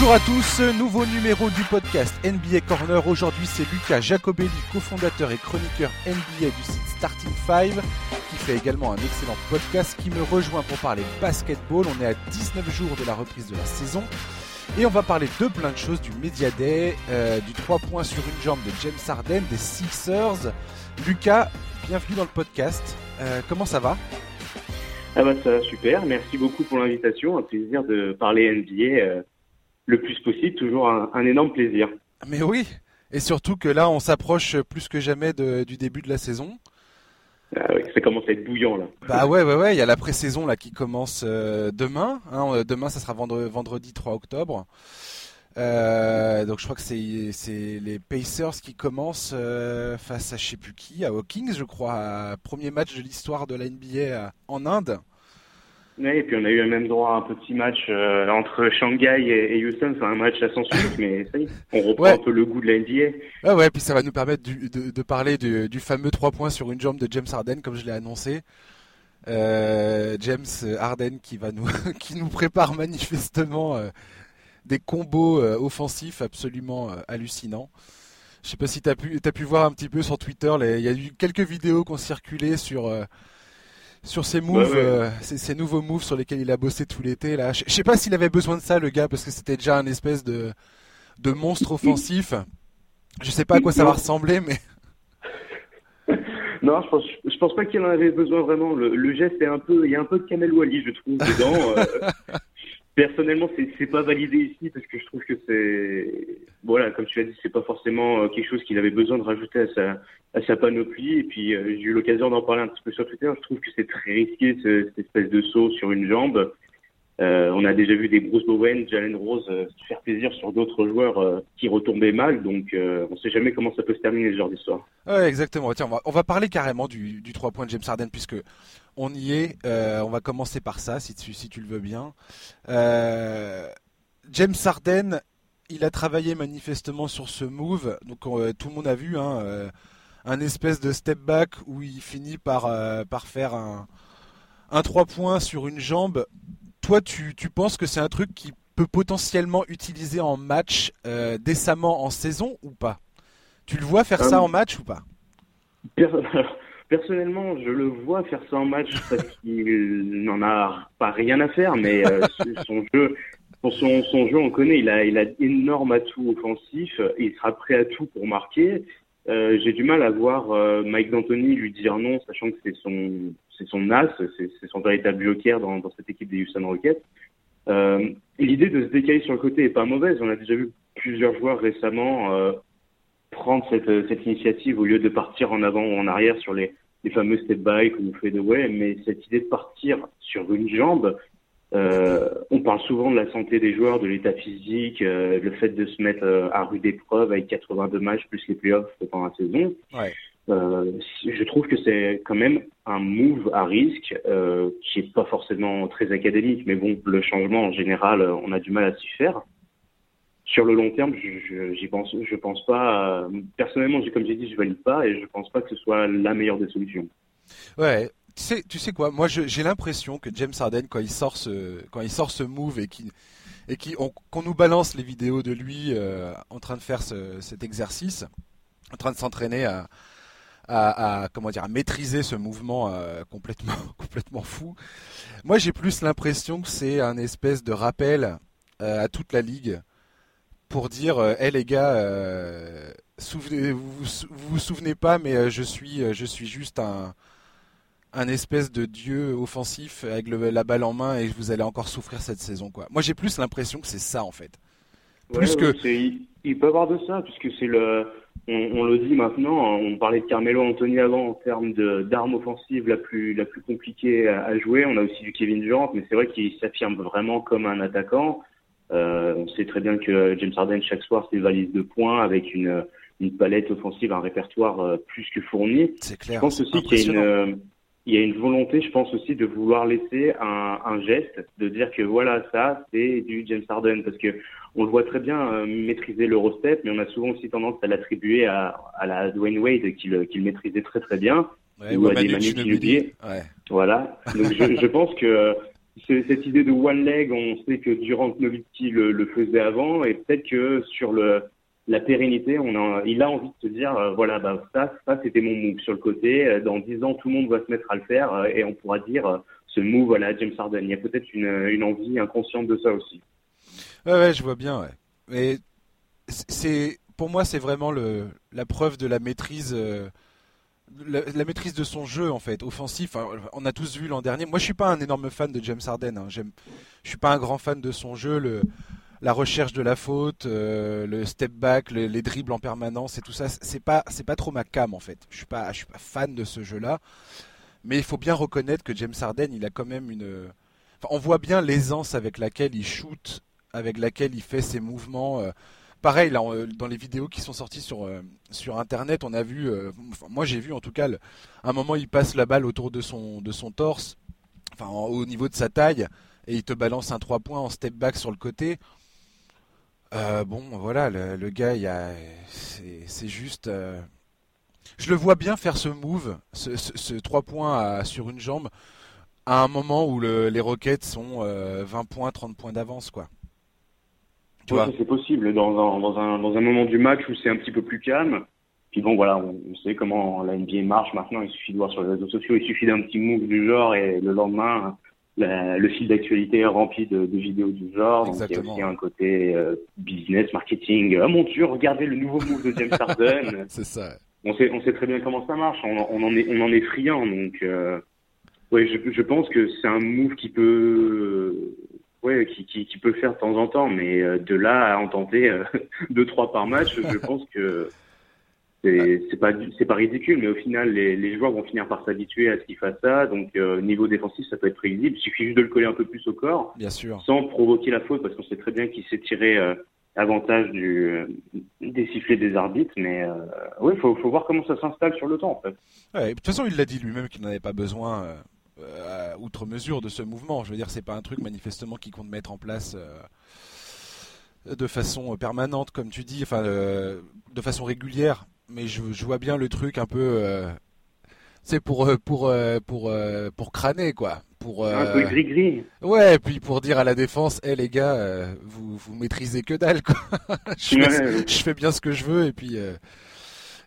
Bonjour à tous, nouveau numéro du podcast NBA Corner. Aujourd'hui, c'est Lucas Jacobelli, cofondateur et chroniqueur NBA du site Starting 5, qui fait également un excellent podcast qui me rejoint pour parler basketball. On est à 19 jours de la reprise de la saison. Et on va parler de plein de choses, du Media Day, euh, du 3 points sur une jambe de James Harden, des Sixers. Lucas, bienvenue dans le podcast. Euh, comment ça va? Ah bah ça va super, merci beaucoup pour l'invitation, un plaisir de parler NBA euh, le plus possible, toujours un, un, énorme plaisir. Mais oui, et surtout que là on s'approche plus que jamais de, du début de la saison. Ah oui, ça commence à être bouillant là. Bah ouais, ouais, ouais. Il y a la pré-saison là qui commence euh, demain. Hein, demain, ça sera vendredi, vendredi 3 octobre. Euh, donc je crois que c'est c'est les Pacers qui commencent euh, face à je sais plus qui, à Hawkins, je crois, premier match de l'histoire de la NBA en Inde. Oui, et puis on a eu même droit à un petit match euh, entre Shanghai et, et Houston, c'est un match à sens unique, mais ça y est, on reprend Ouais. un peu le goût de la NBA. Ah ouais, puis ça va nous permettre du- de, de parler du, du fameux 3 points sur une jambe de James Harden, comme je l'ai annoncé. Euh, James Harden qui va nous qui nous prépare manifestement euh, des combos offensifs absolument hallucinants. Je sais pas si tu as pu voir un petit peu sur Twitter, il y a eu quelques vidéos qui ont circulé sur sur ces moves, Ouais, ouais. euh, nouveaux moves sur lesquels il a bossé tout l'été là. Je sais pas s'il avait besoin de ça le gars parce que c'était déjà un espèce de de monstre offensif. Je sais pas à quoi ça va ressembler, mais Non, je pense, je pense pas qu'il en avait besoin vraiment. Le, le geste est un peu, il y a un peu de Kamel Wally, je trouve, dedans. Euh, personnellement, c'est, c'est pas validé ici parce que je trouve que c'est, voilà, comme tu l'as dit, c'est pas forcément euh, quelque chose qu'il avait besoin de rajouter à sa, à sa panoplie. Et puis, euh, j'ai eu l'occasion d'en parler un petit peu sur Twitter. Je trouve que c'est très risqué ce- cette espèce de saut sur une jambe. Euh, on a déjà vu des Bruce Bowen, Jalen Rose euh, faire plaisir sur d'autres joueurs euh, qui retombaient mal. Donc, euh, on sait jamais comment ça peut se terminer ce genre d'histoire. Ouais, exactement. Tiens, on va, parler carrément du, du 3 points de James Harden puisque on y est. On va commencer par ça, si tu, le veux bien. James Harden, il a travaillé manifestement sur ce move. Donc tout le monde a vu hein, un espèce de step back où il finit par, par faire un, un 3 points sur une jambe. Toi, tu, tu penses que c'est un truc qui peut potentiellement utiliser en match euh, décemment en saison ou pas? Tu le vois faire ça Euh, en match ou pas? Per- Personnellement, je le vois faire ça en match parce qu'il n'en a pas rien à faire, mais euh, son jeu, pour son, son jeu, on connaît, il a, il a d'énormes atouts offensifs, et il sera prêt à tout pour marquer. Euh, J'ai du mal à voir Mike D'Antoni lui dire non, sachant que c'est son, c'est son as, c'est son véritable joker dans, dans cette équipe des Houston Rockets. Euh, L'idée de se décaler sur le côté est pas mauvaise. On a déjà vu plusieurs joueurs récemment euh, prendre cette, cette initiative au lieu de partir en avant ou en arrière sur les, les fameux step back ou fadeaway, mais cette idée de partir sur une jambe, euh, on parle souvent de la santé des joueurs, de l'état physique, euh, le fait de se mettre euh, à rude épreuve avec 82 matchs plus les playoffs pendant la saison. Ouais. Euh, je trouve que c'est quand même un move à risque euh, qui est pas forcément très académique, mais bon, le changement en général, euh, on a du mal à s'y faire. Sur le long terme, je, j'y pense, je pense pas. euh, personnellement, comme j'ai dit, je valide pas et je pense pas que ce soit la meilleure des solutions. Ouais. Tu sais, tu sais quoi? Moi, j'ai l'impression que James Harden, quand il sort ce, quand il sort ce move et qui et qui on- qu'on nous balance les vidéos de lui en train de faire ce- cet exercice, en train de s'entraîner à, à, à- comment dire à maîtriser ce mouvement euh, complètement complètement fou. Moi, j'ai plus l'impression que c'est un espèce de rappel euh, à toute la ligue pour dire, euh, hey les gars, souvenez, vous, vous vous souvenez pas, mais je suis je suis juste un un espèce de dieu offensif avec le- la balle en main et vous allez encore souffrir cette saison quoi. Moi j'ai plus l'impression que c'est ça en fait. Plus que- il, il peut y avoir de ça, puisque c'est le, on, on le dit maintenant, on parlait de Carmelo Anthony avant en termes d'arme offensive la plus la plus compliquée à, à jouer. On a aussi du Kevin Durant, mais c'est vrai qu'il s'affirme vraiment comme un attaquant. Euh, on sait très bien que James Harden chaque soir ses valises de points avec une une palette offensive, un répertoire euh, plus que fourni. C'est Je clair. pense c'est aussi qu'il y a une, euh, il y a une volonté, je pense aussi, de vouloir laisser un, un geste, de dire que voilà, ça, c'est du James Harden, parce que on le voit très bien euh, maîtriser l'Eurostep, mais on a souvent aussi tendance à l'attribuer à, à la Dwayne Wade, qui le, qui le maîtrisait très très bien. Ouais, ou ou à des Manu Ginobili. Ouais. Voilà. Donc je, je pense que cette idée de one leg, on sait que Durant Nowitzki le, le faisait avant, et peut-être que sur le, la pérennité, il a envie de se dire, euh, voilà, bah, ça, ça c'était mon move sur le côté. Euh, dans 10 ans, tout le monde va se mettre à le faire, euh, et on pourra dire, ce move, voilà, James Harden. Il y a peut-être une, envie inconsciente de ça aussi. Ouais, ouais, je vois bien. Mais c'est, pour moi, c'est vraiment la preuve de la maîtrise la, maîtrise de son jeu en fait offensif. on a tous vu l'an dernier. Moi, je suis pas un énorme fan de James Harden. Hein. Je suis pas un grand fan de son jeu. La recherche de la faute, euh, le step back, les dribbles en permanence et tout ça, c'est pas, pas trop ma cam en fait. Je suis pas, je suis pas fan de ce jeu-là. Mais il faut bien reconnaître que James Harden, il a quand même une. on voit bien l'aisance avec laquelle il shoot, avec laquelle il fait ses mouvements. Euh, pareil, là, euh, dans les vidéos qui sont sorties sur, Internet, on a vu, moi j'ai vu en tout cas, un moment il passe la balle autour de son, de son torse, enfin au niveau de sa taille, et il te balance un 3 points en step back sur le côté. Bon, voilà, le, gars, c'est juste. je le vois bien faire ce move, ce, ce, 3 points sur une jambe, à un moment où les Rockets sont 20 points, 30 points d'avance, quoi c'est possible dans un, dans, un, dans un moment du match où c'est un petit peu plus calme. Puis bon, voilà, on, sait comment la NBA marche maintenant. Il suffit de voir sur les réseaux sociaux, il suffit d'un petit move du genre et le lendemain, le fil d'actualité est rempli de, de, vidéos du genre. Donc il y a aussi un côté euh, business, marketing. Ah mon Dieu, regardez le nouveau move de James Harden. c'est ça. On sait, on sait très bien comment ça marche. On, on en est, on en est friand. Donc, euh, ouais, je, je pense que c'est un move qui peut ouais, qui, qui, qui, peut faire de temps en temps, mais euh, de là à en tenter euh, deux trois par match, je pense que c'est pas c'est pas ridicule, mais au final les, les joueurs vont finir par s'habituer à ce qu'il fasse ça. Donc euh, niveau défensif, ça peut être prévisible. Il suffit juste de le coller un peu plus au corps, bien sûr, sans provoquer la faute, parce qu'on sait très bien qu'il s'est tiré avantage du des sifflets des arbitres. Mais euh, oui, faut faut voir comment ça s'installe sur le temps en fait. Ouais, de toute façon, il l'a dit lui-même qu'il n'en avait pas besoin euh, outre mesure de ce mouvement. Je veux dire, c'est pas un truc manifestement qui compte mettre en place euh, de façon permanente, comme tu dis, enfin, euh, de façon régulière. Mais je, vois bien le truc un peu, c'est pour pour pour pour crâner quoi. Pour, un peu gris gris. Ouais, et puis pour dire à la défense, hé les gars, vous vous maîtrisez que dalle quoi. je, fais, je, fais, bien ce que je veux et puis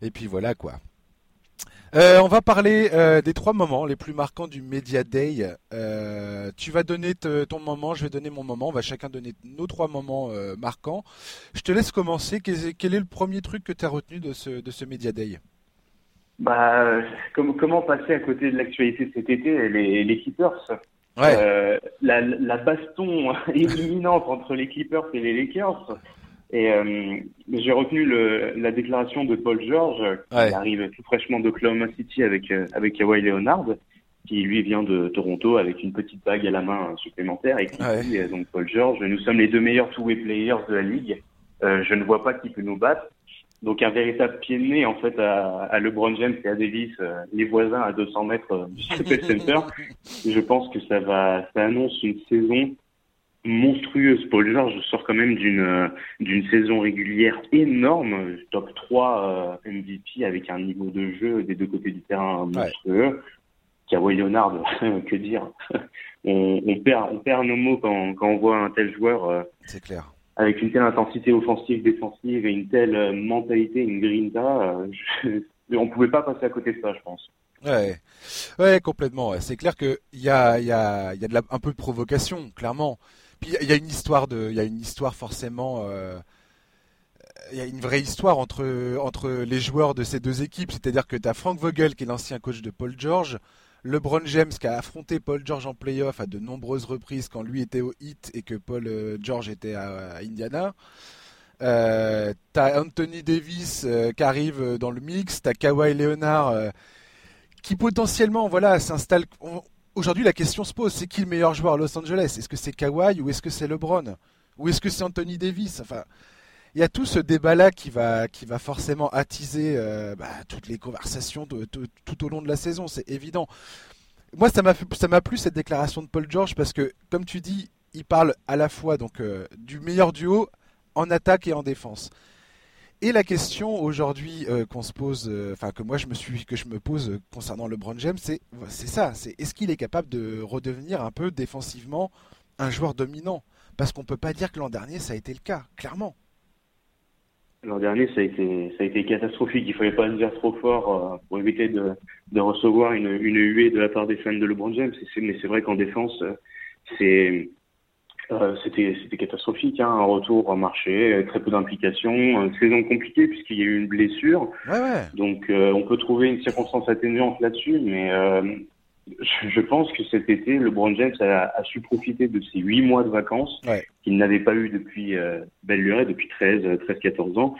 et puis voilà quoi. Euh, on va parler euh, des trois moments les plus marquants du Media Day. Euh, tu vas donner ton moment, je vais donner mon moment. On va chacun donner nos trois moments marquants. Je te laisse commencer. Quel est, le premier truc que tu as retenu de ce, de ce Media Day? Bah, comment, passer à côté de l'actualité de cet été? Les, les Clippers. Ouais. La, la, baston imminente entre les Clippers et les Lakers. Et euh, j'ai retenu le, la déclaration de Paul George, qui arrive tout fraîchement d'Oklahoma City avec, euh, avec Kawhi Leonard, qui lui vient de Toronto avec une petite bague à la main supplémentaire et qui dit, euh, donc Paul George, nous sommes les deux meilleurs two-way players de la ligue. Euh, je ne vois pas qui peut nous battre. Donc un véritable pied de nez en fait à, à LeBron James et à Davis, les voisins à 200 mètres du Staples Center. je pense que ça va, ça annonce une saison monstrueuse. Paul George sort quand même d'une euh, d'une saison régulière énorme, top 3 euh, MVP avec un niveau de jeu des deux côtés du terrain monstrueux. Ouais. Kawhi Leonard, que dire? On, on, perd on perd nos mots quand, quand on voit un tel joueur. Euh, C'est clair. Avec une telle intensité offensive, défensive et une telle mentalité, une grinta, je, on pouvait pas passer à côté de ça, je pense. Ouais, ouais, complètement. C'est clair qu'il y a, y a, y a de la, un peu de provocation, clairement. Puis il y a une histoire de, il y a une histoire forcément. Euh, il y a une vraie histoire entre, entre les joueurs de ces deux équipes. C'est-à-dire que tu as Frank Vogel, qui est l'ancien coach de Paul George, LeBron James, qui a affronté Paul George en playoff à de nombreuses reprises quand lui était au Heat et que Paul euh, George était à, Indiana. Euh, t'as Anthony Davis euh, qui arrive dans le mix, t'as Kawhi Leonard qui potentiellement voilà s'installe. Aujourd'hui, la question se pose c'est qui le meilleur joueur à Los Angeles? Est-ce que c'est Kawhi ou est-ce que c'est LeBron? Ou est-ce que c'est Anthony Davis? Enfin, il y a tout ce débat-là qui va, qui va forcément attiser euh, bah, toutes les conversations tout au long de la saison, c'est évident. Moi, ça m'a, ça m'a plu cette déclaration de Paul George parce que, comme tu dis, il parle à la fois donc euh, du meilleur duo en attaque et en défense. Et la question aujourd'hui euh, qu'on se pose, euh, enfin que moi je me suis, que je me pose concernant LeBron James, c'est c'est ça, c'est est-ce qu'il est capable de redevenir un peu défensivement un joueur dominant? Parce qu'on peut pas dire que l'an dernier ça a été le cas, clairement. L'an dernier, ça a été, ça a été catastrophique. Il fallait pas le dire trop fort euh, pour éviter de, de recevoir une, une huée de la part des fans de LeBron James. Mais c'est vrai qu'en défense, c'est euh, c'était c'était catastrophique, hein, un retour au marché, très peu d'implication, une saison compliquée puisqu'il y a eu une blessure. Ouais, ouais. Donc euh, on peut trouver une circonstance atténuante là-dessus, mais euh, je pense que cet été, LeBron James a, a su profiter de ces huit mois de vacances Ouais. qu'il n'avait pas eu depuis euh, belle lurette, depuis 13, 13, 14 ans.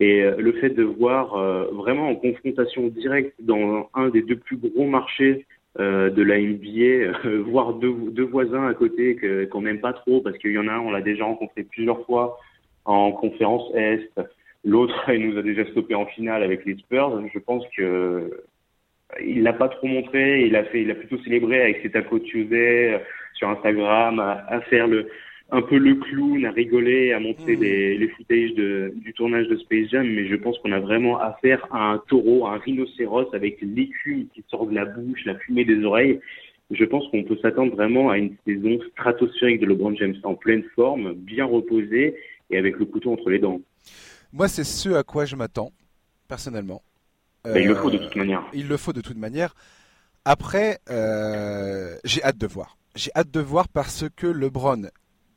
Et euh, le fait de voir euh, vraiment en confrontation directe dans un des deux plus gros marchés euh, de la NBA, euh, voir deux, deux voisins à côté que qu'on n'aime pas trop parce qu'il y en a un, on l'a déjà rencontré plusieurs fois en conférence Est, l'autre il nous a déjà stoppé en finale avec les Spurs. Je pense que il l'a pas trop montré, il a fait, il a plutôt célébré avec ses Taco Tuesday euh, sur Instagram, à, à faire le un peu le clown, à rigoler, à montrer Mhm. les, les footage de, du tournage de Space Jam, mais je pense qu'on a vraiment affaire à un taureau, à un rhinocéros avec l'écume qui sort de la bouche, la fumée des oreilles. Je pense qu'on peut s'attendre vraiment à une saison stratosphérique de LeBron James en pleine forme, bien reposé et avec le couteau entre les dents. Moi, c'est ce à quoi je m'attends personnellement. Bah, il le Euh, faut de toute manière. Il le faut de toute manière. Après, euh, j'ai hâte de voir. J'ai hâte de voir parce que LeBron,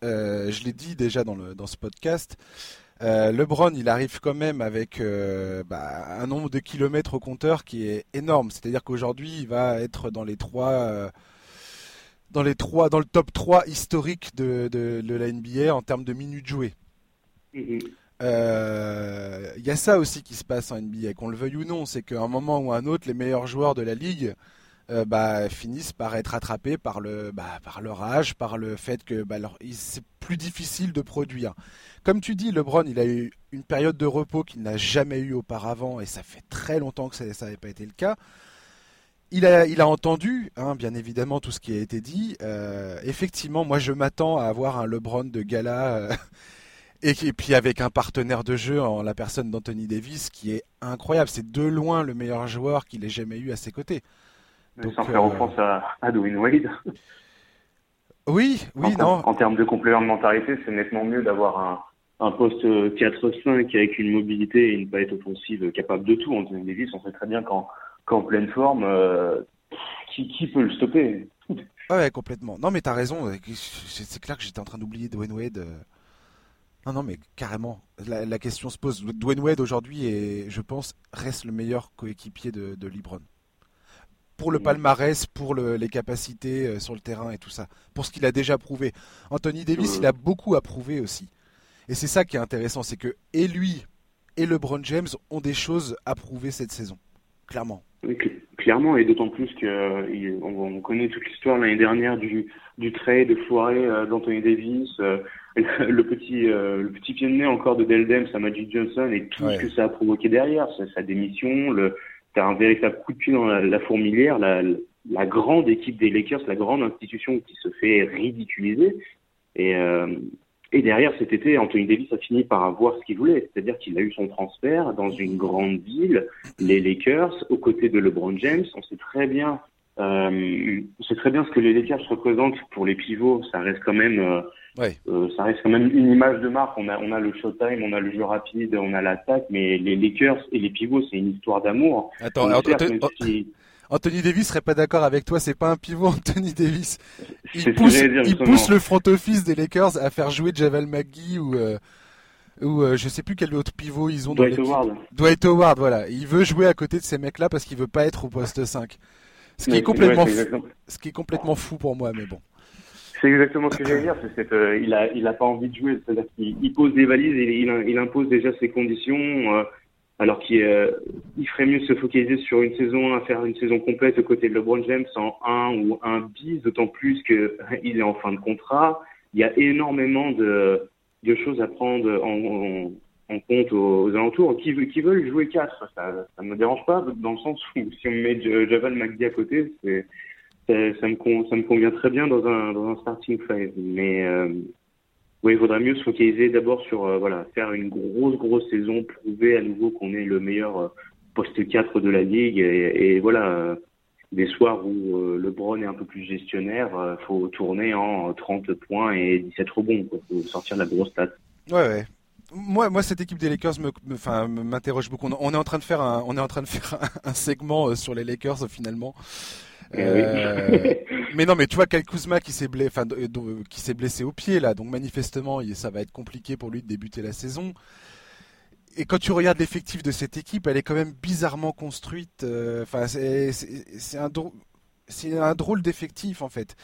euh, je l'ai dit déjà dans, le, dans ce podcast, euh, LeBron, il arrive quand même avec euh, bah, un nombre de kilomètres au compteur qui est énorme. C'est-à-dire qu'aujourd'hui, il va être dans les trois, euh, dans les trois, dans le top 3 historique de, de, de la NBA en termes de minutes jouées. Mhm. Euh, Il y a ça aussi qui se passe en NBA, qu'on le veuille ou non, c'est qu'à un moment ou à un autre, les meilleurs joueurs de la ligue euh, bah, finissent par être attrapés par le bah, par leur âge, par le fait que bah, c'est plus difficile de produire. Comme tu dis, LeBron, il a eu une période de repos qu'il n'a jamais eu auparavant, et ça fait très longtemps que ça n'avait pas été le cas. Il a, entendu, hein, bien évidemment, tout ce qui a été dit. Euh, effectivement, moi, je m'attends à avoir un LeBron de gala. euh, et puis avec un partenaire de jeu en la personne d'Anthony Davis qui est incroyable. C'est de loin le meilleur joueur qu'il ait jamais eu à ses côtés. Donc, Sans faire euh, offense à, à Dwayne Wade. Oui, oui, en, non. en termes de complémentarité, c'est nettement mieux d'avoir un, un poste 4-5 avec une mobilité et une palette offensive capable de tout. Anthony Davis, on sait très bien qu'en pleine forme, euh, qui, qui peut le stopper? Ouais, ouais, complètement. Non, mais t'as raison. euh, C'est clair que j'étais en train d'oublier Dwayne Wade. euh. Non, non, mais carrément. La, la question se pose. Dwayne Wade aujourd'hui, je pense, reste le meilleur coéquipier de, de LeBron. Pour le Mhm. palmarès, pour le- les capacités euh, sur le terrain et tout ça. Pour ce qu'il a déjà prouvé. Anthony Davis, il a beaucoup à prouver aussi. Et c'est ça qui est intéressant, c'est que et lui et LeBron James ont des choses à prouver cette saison. Clairement. Oui, cl- Clairement, et d'autant plus que euh, on, on connaît toute l'histoire l'année dernière du, du trade foiré euh, d'Anthony Davis, euh, le petit le petit pied de nez encore de Dell Demps à Magic Johnson et tout Ouais. ce que ça a provoqué derrière, sa, sa démission, le t'as un véritable coup de pied dans la, fourmilière, la, grande équipe des Lakers, la grande institution qui se fait ridiculiser. Euh, et derrière cet été, Anthony Davis a fini par avoir ce qu'il voulait, c'est-à-dire qu'il a eu son transfert dans une grande ville, les Lakers, aux côtés de LeBron James. On sait très bien, euh, on sait très bien ce que les Lakers représentent pour les pivots. Ça reste quand même, euh, Ouais. euh, ça reste quand même une image de marque. On a, on a le showtime, on a le jeu rapide, on a l'attaque, mais les Lakers et les pivots, c'est une histoire d'amour. Attends, Anthony, si- Anthony Davis serait pas d'accord avec toi, c'est pas un pivot Anthony Davis. c'est Il pousse, j'allais dire, il justement. pousse le front office des Lakers à faire jouer Javel McGee ou, euh, ou euh, je sais plus quel autre pivot ils ont dans Dwight. Howard. Dwight Howard, voilà. Il veut jouer à côté de ces mecs-là parce qu'il veut pas être au poste 5. Ce qui, est complètement ouais, fou, ce qui est complètement fou pour moi, mais bon. C'est exactement ce que j'allais dire. C'est euh, il a, il a pas envie de jouer. C'est-à-dire qu'il il pose des valises et il, il impose déjà ses conditions. euh, alors qu'il euh, il ferait mieux de se focaliser sur une saison, à faire une saison complète aux côtés de LeBron James en un ou un bis, d'autant plus que il est en fin de contrat. Il y a énormément de, de choses à prendre en, en, en compte aux, aux alentours. Qui, qui veulent jouer quatre, ça, ça me dérange pas dans le sens où si on met Ja- Javal McGee à côté, c'est ça, me con- ça me convient très bien dans un dans un starting five mais euh, Oui, il faudrait mieux se focaliser d'abord sur euh, voilà faire une grosse grosse saison, prouver à nouveau qu'on est le meilleur euh, poste 4 de la ligue et, voilà euh, des soirs où LeBron est un peu plus gestionnaire, faut tourner en 30 points et 17 rebonds, Il faut sortir la grosse stat. Ouais, ouais. Moi, moi, cette équipe des Lakers m'interroge beaucoup. On est en train de faire un, on est en train de faire un, segment sur les Lakers finalement. Eh euh, mais non, mais tu vois, Kyle Kuzma qui s'est blessé, qui s'est blessé au pied là, donc manifestement, ça va être compliqué pour lui de débuter la saison. Et quand tu regardes l'effectif de cette équipe, elle est quand même bizarrement construite. Euh, enfin, c'est un, c'est un drôle d'effectif en fait.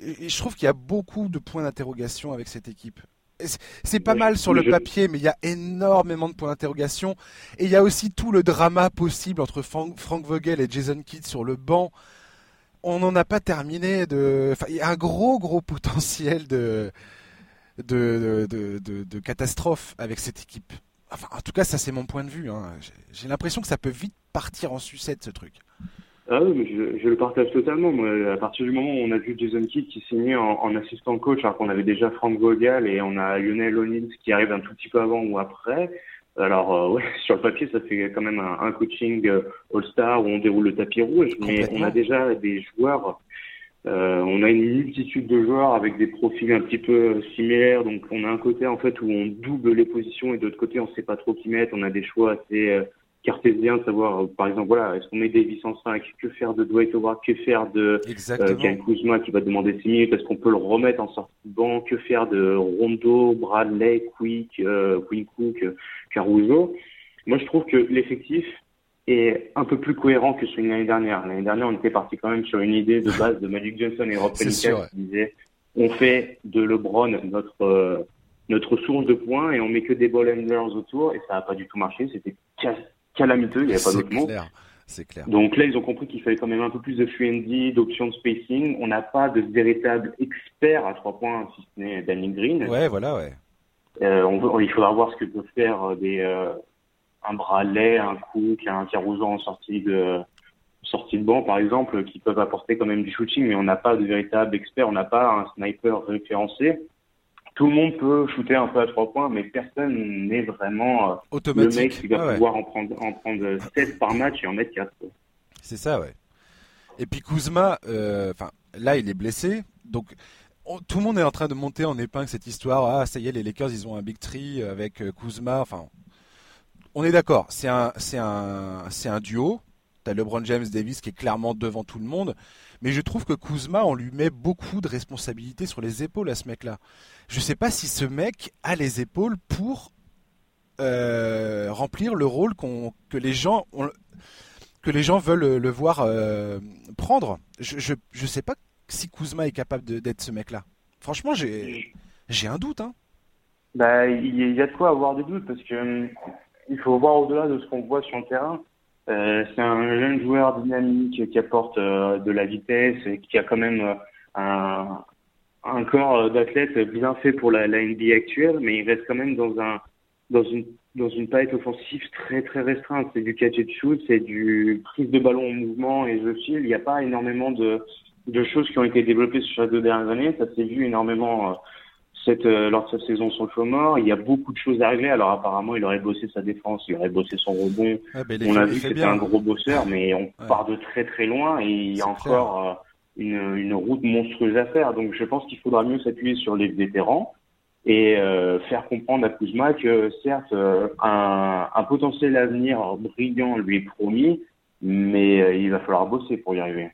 Et je trouve qu'il y a beaucoup de points d'interrogation avec cette équipe. C'est pas mal sur le papier, mais il y a énormément de points d'interrogation. Et il y a aussi tout le drama possible entre Frank Vogel et Jason Kidd sur le banc on n'en a pas terminé de. Enfin, il y a un gros, gros potentiel de, de, de, catastrophe avec cette équipe. Enfin, en tout cas, ça, c'est mon point de vue. Hein. J'ai l'impression que ça peut vite partir en sucette, ce truc. Ah oui, mais je, le partage totalement. à partir du moment où on a vu Jason Kidd qui signait en, en assistant coach, alors qu'on avait déjà Frank Vogel et on a Lionel O'Neill qui arrive un tout petit peu avant ou après, alors, euh, ouais, sur le papier, ça fait quand même un, coaching euh, All-Star où on déroule le tapis rouge, mais on a déjà des joueurs, euh, on a une multitude de joueurs avec des profils un petit peu similaires. Donc, on a un côté en fait où on double les positions et d'autre côté, on sait pas trop qui mettre. On a des choix assez cartésien savoir, euh, par exemple, voilà, est-ce qu'on met Davis en 5 Que faire de Dwight Howard? Que faire de euh, Ken Kuzma qui va demander 6 minutes? Est-ce qu'on peut le remettre en sortie de banc? Que faire de Rondo, Bradley, Quick, euh, Cook, Caruso? Moi, je trouve que l'effectif est un peu plus cohérent que celui de l'année dernière. L'année dernière, on était parti quand même sur une idée de base de Magic Johnson et Rob Pelinka qui disait on fait de LeBron notre euh, notre source de points et on met que des ball handlers autour et ça n'a pas du tout marché. C'était calamiteux, il n'y avait pas d'autre mot. C'est clair. Donc là, ils ont compris qu'il fallait quand même un peu plus de free d'options de spacing. On n'a pas de véritable expert à trois points, si ce n'est Danny Green. Ouais, voilà, ouais. Euh, on il faudra voir ce que peut faire euh, des, euh, un Bradley, un Cook, un Caruso en sortie de, sortie de banc, par exemple, qui peuvent apporter quand même du shooting, mais on n'a pas de véritable expert, on n'a pas un sniper référencé tout le monde peut shooter un peu à trois points, mais personne n'est vraiment euh, le mec qui va pouvoir en prendre, en prendre 7 par match et en mettre 4. C'est ça, ouais. Et puis Kuzma, euh, enfin là il est blessé, donc tout le monde est en train de monter en épingle cette histoire. Ah ça y est, les Lakers ils ont un big tree avec euh, Kuzma. Enfin, on est d'accord, c'est un, c'est un, c'est un duo. T'as LeBron James Davis qui est clairement devant tout le monde. Mais je trouve que Kuzma, on lui met beaucoup de responsabilités sur les épaules à ce mec-là. Je ne sais pas si ce mec a les épaules pour euh, remplir le rôle que les gens que les gens veulent le voir euh, prendre. Je, ne sais pas si Kuzma est capable d'être ce mec-là. Franchement, j'ai un doute. Hein. Bah, il y a de quoi avoir des doutes parce que hum, il faut voir au-delà de ce qu'on voit sur le terrain. Euh, c'est un jeune joueur dynamique qui apporte euh, de la vitesse et qui a quand même euh, un, corps d'athlète bien fait pour la, NBA actuelle, mais il reste quand même dans un dans une palette offensive très très restreinte. C'est du catch and shoot, c'est du prise de ballon en mouvement et je file. Il n'y a pas énormément de de choses qui ont été développées sur les deux dernières années. Ça s'est vu énormément cette, euh, lors de cette saison sur le mort. Il y a beaucoup de choses à régler. Alors apparemment, il aurait bossé sa défense, il aurait bossé son rebond. Ben, on a vu que c'était un gros bosseur, mais on part de très très loin et il y a encore euh, une, une, route monstrueuse à faire. Donc je pense qu'il faudra mieux s'appuyer sur les vétérans et euh, faire comprendre à Kuzma que certes, un, un potentiel avenir brillant lui est promis, mais il va falloir bosser pour y arriver.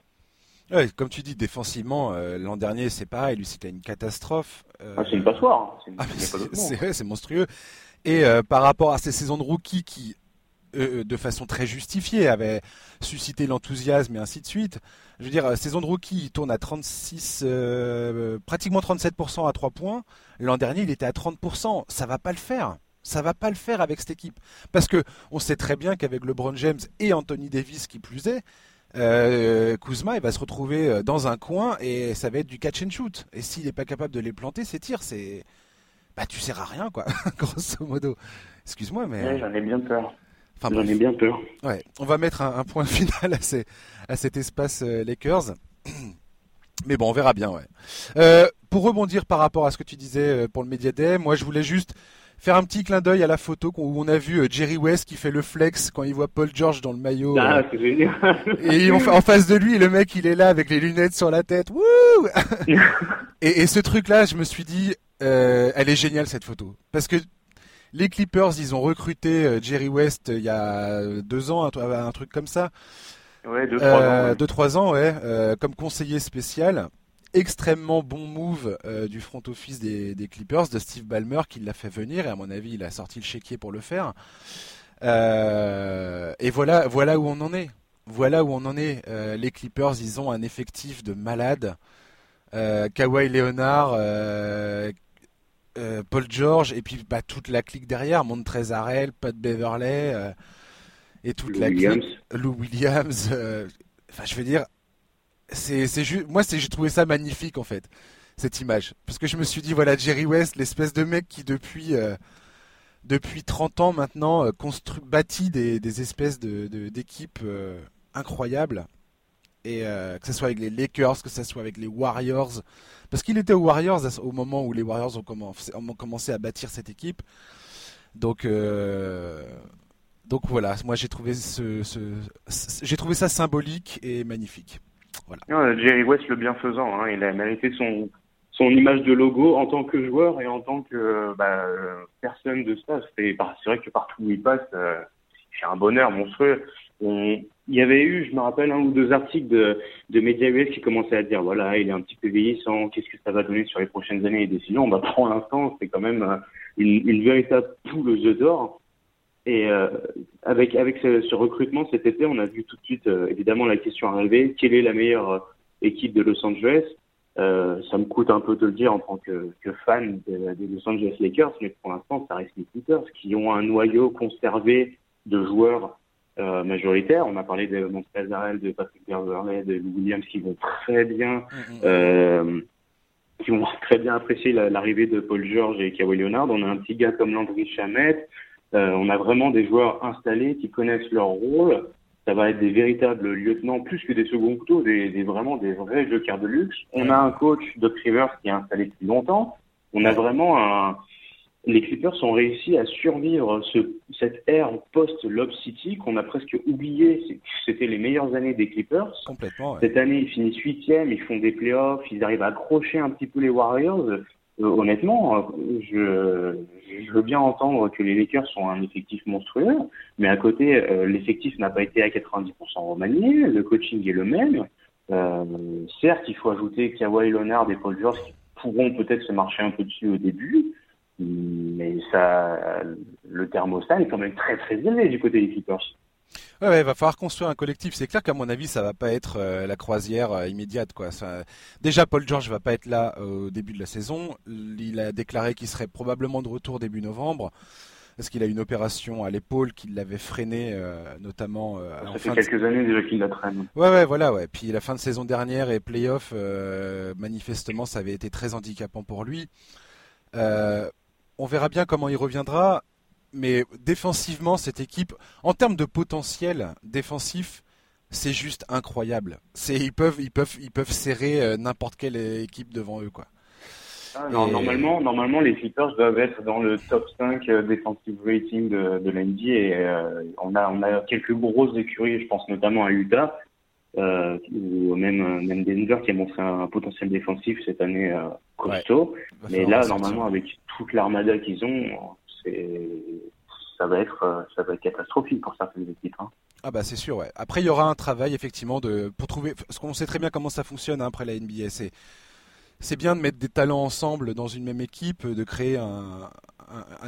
Ouais, comme tu dis, défensivement, euh, l'an dernier, c'est pareil, lui, c'était une catastrophe. Euh, ah, c'est une passoire. Hein. C'est c'est monstrueux. Et euh, par rapport à ces saisons de rookie qui, de façon très justifiée, avaient suscité l'enthousiasme et ainsi de suite, je veux dire, saison de rookie, il tourne à 36, pratiquement 37% à 3 points. L'an dernier, il était à 30%. Ça va pas le faire. Ça va pas le faire avec cette équipe. Parce que on sait très bien qu'avec LeBron James et Anthony Davis qui plus est, euh, Kuzma il va se retrouver euh, dans un coin et ça va être du catch and shoot. Et s'il n'est pas capable de les planter, ces tirs, c'est bah tu sers à rien quoi, grosso modo. Excuse-moi mais. j'en ai bien peur. Enfin, j'en ai bien peur. Ouais, on va mettre un, point final à, ces, à cet espace euh, Lakers. Mais bon, on verra bien, ouais. Euh, pour rebondir par rapport à ce que tu disais pour le Media Day, moi je voulais juste faire un petit clin d'œil à la photo où on a vu Jerry West qui fait le flex quand il voit Paul George dans le maillot. Ah, c'est génial. et en face de lui, le mec il est là avec les lunettes sur la tête. Wouh et, et, ce truc-là, je me suis dit, euh, elle est géniale cette photo parce que les Clippers, ils ont recruté euh, Jerry West il y a deux ans, un, truc comme ça. Ouais, deux, trois ans. Ouais. Deux, trois ans, ouais, euh, comme conseiller spécial. Extrêmement bon move du front office des, Clippers, de Steve Ballmer, qui l'a fait venir, et à mon avis, il a sorti le chéquier pour le faire. et voilà, voilà où on en est. Voilà où on en est. les Clippers, ils ont un effectif de malades. Kawhi Leonard, euh, Paul George et puis bah, toute la clique derrière, Montrezarel, Pat Beverley euh, et toute la clique, Lou Williams. Euh, enfin, je veux dire, c'est juste, moi j'ai trouvé ça magnifique en fait cette image parce que je me suis dit voilà Jerry West, l'espèce de mec qui depuis depuis 30 ans maintenant construit, bâtit des, des espèces de d'équipes incroyables et que ce soit avec les Lakers, que ce soit avec les Warriors parce qu'il était aux Warriors au moment où les Warriors ont commencé, à bâtir cette équipe. Donc, euh, donc voilà, moi j'ai trouvé, ce, j'ai trouvé ça symbolique et magnifique. Jerry West le bienfaisant, hein, il a mérité son, son image de logo en tant que joueur et en tant que bah, personne de ça. C'est vrai que partout où il passe, euh, c'est un bonheur monstrueux. On, il y avait eu, je me rappelle, un ou deux articles de, de médias US qui commençaient à dire, voilà, il est un petit peu vieillissant, qu'est-ce que ça va donner sur les prochaines années? Et décisions bah, Pour l'instant, c'est quand même euh, une, une véritable poule aux œufs d'or. Et euh, avec, avec ce, ce, recrutement cet été, on a vu tout de suite, euh, évidemment, la question arriver, quelle est la meilleure équipe de Los Angeles? Euh, ça me coûte un peu de le dire en tant que, que fan des de Los Angeles Lakers, mais pour l'instant, ça reste les Clippers qui ont un noyau conservé de joueurs euh, majoritaire. On a parlé de Montezarel, de Patrick Beverley, de Williams qui vont très bien, mm, mm, mm. euh, qui vont très bien apprécier l'arrivée de Paul George et Kawhi Leonard. On a un petit gars comme Landry Chamette. Euh, on a vraiment des joueurs installés qui connaissent leur rôle. Ça va être des véritables lieutenants plus que des seconds couteaux, des, des vraiment des vrais jokers de luxe. On a un coach, Doc Rivers, qui est installé depuis longtemps. On a vraiment un, les Clippers ont réussi à survivre ce, cette ère post-Lob City qu'on a presque oublié. C'était les meilleures années des Clippers. Complètement. Cette année, ils finissent huitième, ils font des playoffs, ils arrivent à accrocher un petit peu les Warriors. Euh, honnêtement, je, je, veux bien entendre que les Lakers sont un effectif monstrueux, mais à côté, euh, l'effectif n'a pas été à 90% remanié, le coaching est le même. Euh, certes, il faut ajouter Kawhi Leonard et Paul George qui pourront peut-être se marcher un peu dessus au début, mais ça, le thermostat est quand même très très élevé du côté des Clippers. Ouais, il va falloir construire un collectif. C'est clair qu'à mon avis, ça va pas être euh, la croisière euh, immédiate, quoi. Déjà, Paul George va pas être là euh, au début de la saison. Il a déclaré qu'il serait probablement de retour début novembre, parce qu'il a une opération à l'épaule qui l'avait freiné, notamment. ça fait quelques années déjà qu'il la traîne. Ouais, ouais, voilà, ouais. Puis la fin de saison dernière et playoff, manifestement, ça avait été très handicapant pour lui. On verra bien comment il reviendra. Mais défensivement, cette équipe, en termes de potentiel défensif, c'est juste incroyable. C'est ils peuvent ils peuvent ils peuvent serrer euh, n'importe quelle équipe devant eux quoi. Ah, normalement, normalement, les Clippers doivent être dans le top 5 euh, defensive rating de, de l'NBA. Et euh, on a on a quelques grosses écuries, je pense notamment à Utah, euh, ou même, même Denver qui a montré un, potentiel défensif cette année euh, costaud. Mais là, normalement, avec toute l'armada qu'ils ont, ça va être euh, ça va être catastrophique pour certaines équipes. Hein. Ah bah c'est sûr ouais. Après il y aura un travail effectivement de pour trouver parce qu'on sait très bien comment ça fonctionne hein, après la NBA c'est c'est bien de mettre des talents ensemble dans une même équipe, de créer un,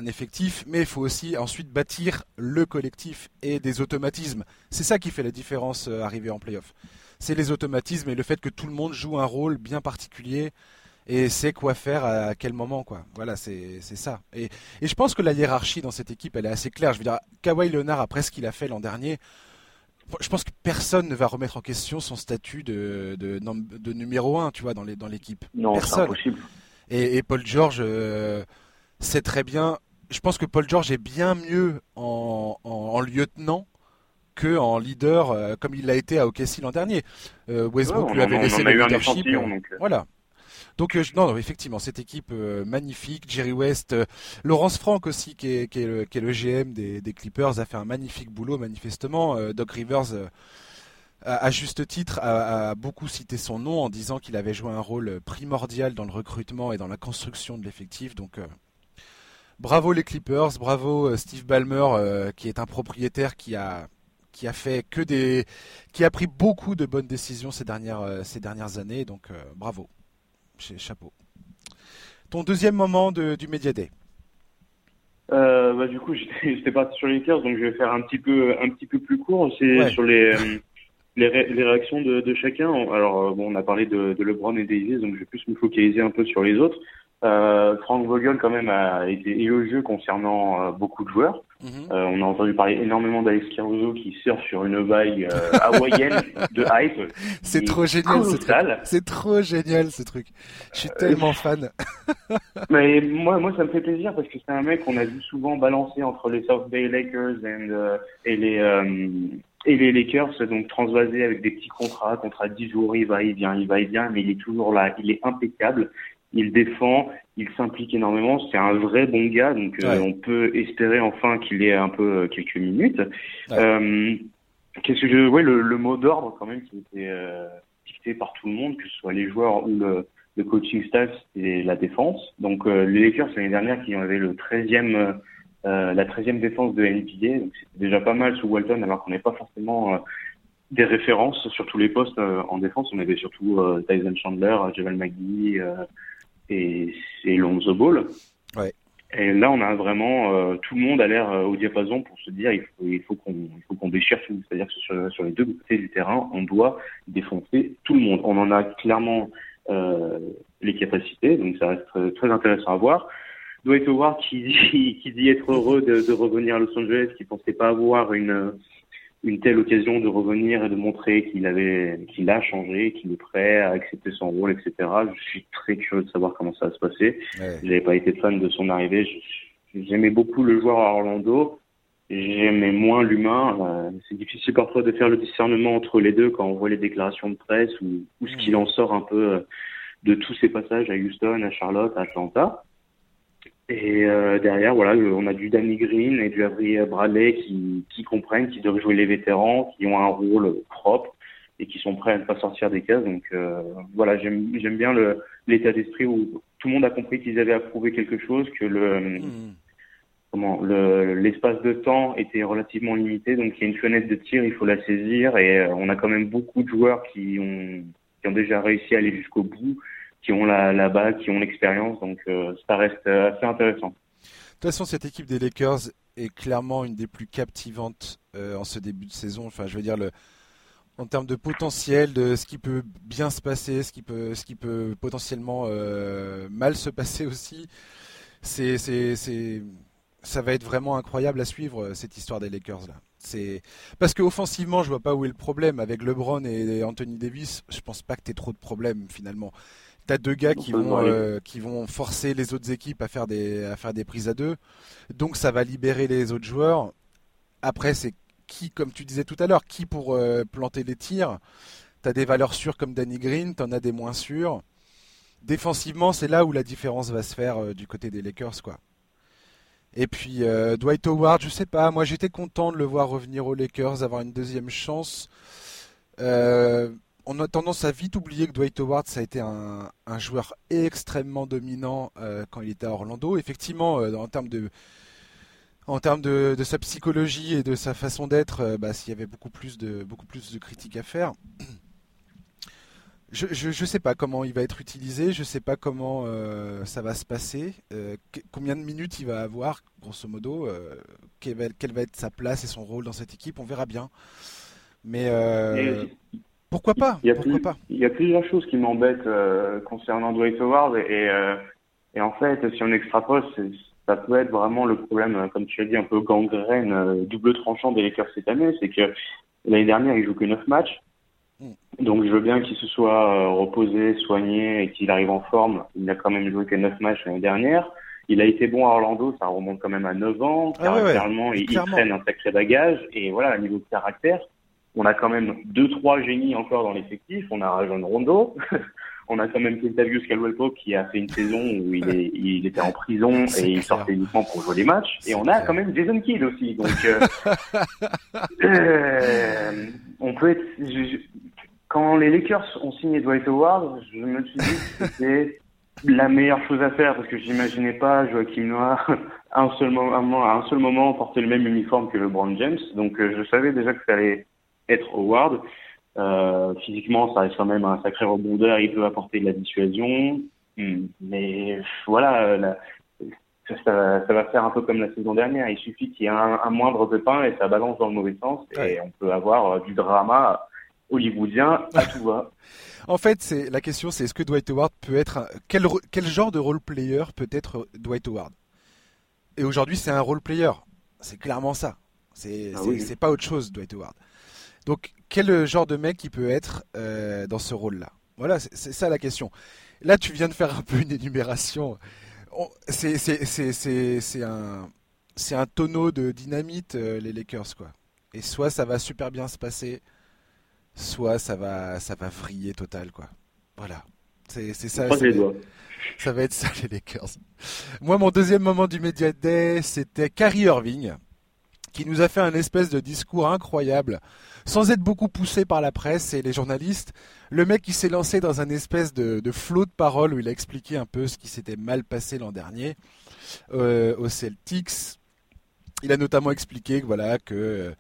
effectif, mais il faut aussi ensuite bâtir le collectif et des automatismes. C'est ça qui fait la différence euh, arrivé en playoff. C'est les automatismes et le fait que tout le monde joue un rôle bien particulier et sait quoi faire à quel moment quoi. Voilà, c'est ça. Et, et, je pense que la hiérarchie dans cette équipe, elle est assez claire. Je veux dire, Kawhi Leonard après ce qu'il a fait l'an dernier, je pense que personne ne va remettre en question son statut de, de, de numéro 1, tu vois, dans l'équipe. Non, c'est impossible. Et, et, Paul George, euh, c'est très bien. Je pense que Paul George est bien mieux en, en, lieutenant que en leader comme il l'a été à OKC l'an dernier. Westbrook lui avait laissé le leadership. Voilà. Donc non, effectivement, cette équipe magnifique, Jerry West, Laurence Frank aussi, qui est, le, GM des, Clippers, a fait un magnifique boulot manifestement. Doc Rivers à, juste titre, a, beaucoup cité son nom en disant qu'il avait joué un rôle primordial dans le recrutement et dans la construction de l'effectif. Donc, euh, bravo les Clippers, bravo euh, Steve Ballmer, euh, qui est un propriétaire qui a qui a fait que des, qui a pris beaucoup de bonnes décisions ces dernières ces dernières années. Donc, bravo, chapeau. Ton deuxième moment de, du Media Day? bah, du coup, j'étais parti sur les Lakers, donc je vais faire un petit peu un petit peu plus court. C'est sur les les, les, réactions de, de, chacun. Alors, euh, bon, on a parlé de, de LeBron et Davis, donc je vais plus me focaliser un peu sur les autres. Euh, Frank Vogel, quand même, a été élogieux concernant euh, beaucoup de joueurs. Mhm. euh, on a entendu parler énormément d'Alex Caruso qui sort sur une vague euh, hawaïenne de hype. C'est trop génial ce truc. C'est trop génial ce truc. Je suis tellement fan. Mais moi, moi, ça me fait plaisir parce que c'est un mec qu'on a vu souvent balancer entre les South Bay Lakers and, et les et les Lakers, donc transvasés avec des petits contrats, contrats de 10 jours, il va, il vient, il va, il vient, mais il est toujours là, il est impeccable, il défend, il s'implique énormément, c'est un vrai bon gars, donc euh, on peut espérer enfin qu'il ait un peu euh, quelques minutes. Euh, Qu'est-ce que je, ouais, le, le mot d'ordre quand même qui était euh, dicté par tout le monde, que ce soit les joueurs ou le, le coaching staff et la défense. Donc les Lakers l'année dernière qui avaient le 13e euh, la 13e défense de NBA. Donc c'était déjà pas mal sous Walton, alors qu'on n'est pas forcément euh, des références sur tous les postes euh, en défense. On avait surtout Tyson Chandler, Javel McGee et, et Lonzo Ball. Ouais. Et là, on a vraiment tout le monde a l'air au diapason pour se dire il faut il faut qu'on il faut qu'on déchire tout. C'est-à-dire que sur, sur, les deux côtés du terrain, on doit défoncer tout le monde. On en a clairement les capacités, donc ça reste très intéressant à voir. Dwight Howard qui dit, qui dit être heureux de, de, revenir à Los Angeles, qui pensait pas avoir une, une telle occasion de revenir et de montrer qu'il avait, qu'il a changé, qu'il est prêt à accepter son rôle, etc. Je suis très curieux de savoir comment ça va se passer. Ouais. J'avais pas été fan de son arrivée. J'aimais beaucoup le joueur à Orlando. J'aimais moins l'humain. Euh, c'est difficile parfois de faire le discernement entre les deux quand on voit les déclarations de presse ou, ou ce qu'il en sort un peu euh, de tous ses passages à Houston, à Charlotte, à Atlanta. Et euh, derrière, voilà, on a du Danny Green et du Avery Bradley qui, qui comprennent, qui doivent jouer les vétérans, qui ont un rôle propre et qui sont prêts à ne pas sortir des cases. Donc euh, voilà, j'aime bien l'état d'esprit où tout le monde a compris qu'ils avaient approuvé quelque chose, que le mmh. comment l'espace de temps était relativement limité, donc il y a une fenêtre de tir, il faut la saisir et euh, on a quand même beaucoup de joueurs qui ont qui ont déjà réussi à aller jusqu'au bout qui ont la, la qui ont l'expérience. Donc euh, ça reste euh, assez intéressant. De toute façon, cette équipe des Lakers est clairement une des plus captivantes euh, en ce début de saison. Enfin, je veux dire, en termes de potentiel, de ce qui peut bien se passer, ce qui peut, ce qui peut potentiellement mal se passer aussi. C'est, ça va être vraiment incroyable à suivre cette histoire des Lakers là. C'est parce qu'offensivement, je vois pas où est le problème avec LeBron et Anthony Davis. Je pense pas que tu trop de problèmes finalement. T'as deux gars qui vont euh, qui vont forcer les autres équipes à faire des à faire des prises à deux, donc ça va libérer les autres joueurs. Après, c'est qui, comme tu disais tout à l'heure, qui pour euh, planter les tirs? T'as des valeurs sûres comme Danny Green, t'en as des moins sûres. Défensivement, c'est là où la différence va se faire euh, du côté des Lakers, quoi. Et puis Dwight Howard, je sais pas, moi j'étais content de le voir revenir aux Lakers, avoir une deuxième chance. Euh, on a tendance à vite oublier que Dwight Howard ça a été un, joueur extrêmement dominant euh, quand il était à Orlando. Effectivement, euh, en termes de en termes de, sa psychologie et de sa façon d'être, euh, bah, s'il y avait beaucoup plus de beaucoup plus de critiques à faire. Je, je, sais pas comment il va être utilisé, je sais pas comment ça va se passer, combien de minutes il va avoir, grosso modo, quelle va, quelle, va, être sa place et son rôle dans cette équipe, on verra bien. Mais pourquoi pas il y, a Pourquoi pas il y a plusieurs choses qui m'embêtent euh, concernant Dwight Howard et, euh, et, en fait, si on extrapole, ça peut être vraiment le problème, euh, comme tu as dit, un peu gangrène, double tranchant des Lakers cette année, c'est que l'année dernière, il joue que 9 matchs. Hmm. Donc je veux bien qu'il se soit reposé, soigné et qu'il arrive en forme. Il n'a quand même joué que 9 matchs l'année dernière. il a été bon à Orlando, ça remonte quand même à 9 ans. Ah ouais, ouais, il, traîne un sacré bagage. Et voilà, à niveau de caractère, on a quand même deux, trois génies encore dans l'effectif. On a Rajon Rondo. on a quand même Kentavious Caldwell-Pope qui a fait une saison où il, est, il était en prison et il sortait uniquement pour jouer les matchs. Et on a clair. quand même Jason Kidd aussi. Donc, euh, euh, on peut être. je- je- quand les Lakers ont signé Dwight Howard, je me suis dit que c'était la meilleure chose à faire parce que j'imaginais pas Joachim Noah à un seul moment, à un seul moment porter le même uniforme que LeBron James. Donc euh, je savais déjà que ça allait être Howard. Euh, physiquement, ça reste quand même un sacré rebondeur. Il peut apporter de la dissuasion, Hmm, mais voilà, euh, la- ça, ça- ça va faire un peu comme la saison dernière. Il suffit qu'il y ait un, un moindre pépin et ça balance dans le mauvais sens et on peut avoir euh, du drama hollywoodien à tout va. En fait, c'est la question, c'est est-ce que Dwight Howard peut être quel genre de role player peut être Dwight Howard? Et aujourd'hui, c'est un role player. C'est clairement ça. C'est Ah oui. pas autre chose, Dwight Howard. Donc, quel genre de mec il peut être euh, dans ce rôle-là? Voilà, c'est ça la question. Là, tu viens de faire un peu une énumération. On- C'est un tonneau de dynamite euh, les Lakers quoi. Et soit ça va super bien se passer, soit ça va ça va vriller total quoi. Voilà. C'est ça. Ça ça va être ça les Lakers. Moi, mon deuxième moment du Media Day, c'était Kyrie Irving, qui nous a fait un espèce de discours incroyable, sans être beaucoup poussé par la presse et les journalistes. Le mec, il s'est lancé dans un espèce de, flot de paroles où il a expliqué un peu ce qui s'était mal passé l'an dernier euh, aux Celtics. Il a notamment expliqué que voilà que euh,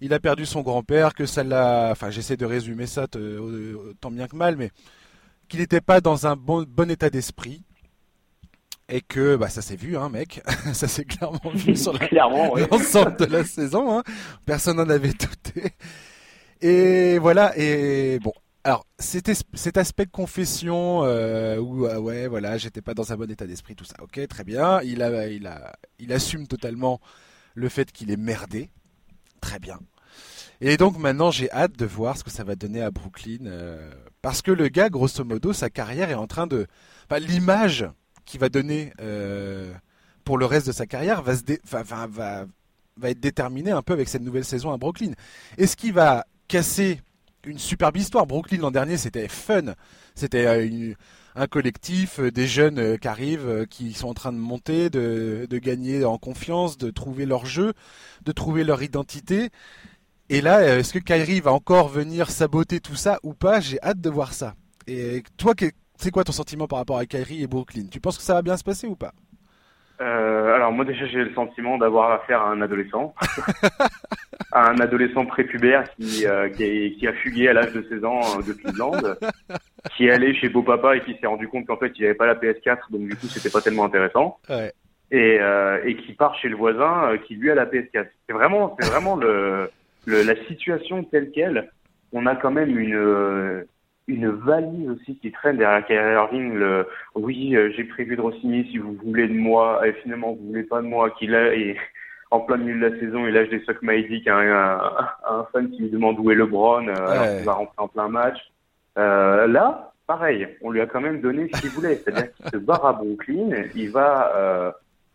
il a perdu son grand-père, que ça l'a. Enfin, j'essaie de résumer ça tant bien que mal, mais qu'il n'était pas dans un bon état d'esprit et que bah ça s'est vu hein mec. Ça s'est clairement vu sur oui. l'ensemble de la saison hein. personne n'en avait douté. Et voilà et bon. Alors cet aspect de confession euh, où ah ouais voilà j'étais pas dans un bon état d'esprit tout ça. Ok très bien. Il a il a il assume totalement le fait qu'il est merdé. Très bien. Et donc maintenant j'ai hâte de voir ce que ça va donner à Brooklyn euh, parce que le gars grosso modo sa carrière est en train de enfin, l'image qu'il va donner euh, pour le reste de sa carrière va, être déterminée un peu avec cette nouvelle saison à Brooklyn. Est-ce qu'il va casser une superbe histoire Brooklyn l'an dernier c'était fun, c'était euh, un collectif, euh, des jeunes qui arrivent, qui sont en train de monter, de, de gagner en confiance, de trouver leur jeu, de trouver leur identité. Et là, est-ce que Kyrie va encore venir saboter tout ça ou pas? J'ai hâte de voir ça. Et toi, c'est quoi ton sentiment par rapport à Kyrie et Brooklyn? Tu penses que ça va bien se passer ou pas? Euh, alors moi déjà j'ai le sentiment d'avoir affaire à un adolescent, à un adolescent prépubère qui, euh, qui, a fugué à l'âge de 16 ans euh, de Cleveland, qui est allé chez Beau Papa et qui s'est rendu compte qu'en fait il avait pas la PS4 donc du coup c'était pas tellement intéressant Ouais. et, euh, et qui part chez le voisin qui lui a la PS4. C'est vraiment c'est vraiment le, le la situation telle quelle. On a quand même une une valise aussi qui traîne derrière Kyrie Irving. Le, oui, euh, j'ai prévu de re-signer si vous voulez de moi. Et finalement, vous voulez pas de moi. Qu'il a, et en plein milieu de la saison, il lâche des socs Maïdic à, un- à un fan qui lui demande où est LeBron, euh, alors Ouais. qu'il va rentrer en plein match. Euh, là, pareil, on lui a quand même donné ce qu'il voulait. C'est-à-dire qu'il se barre à Brooklyn. Il va, euh,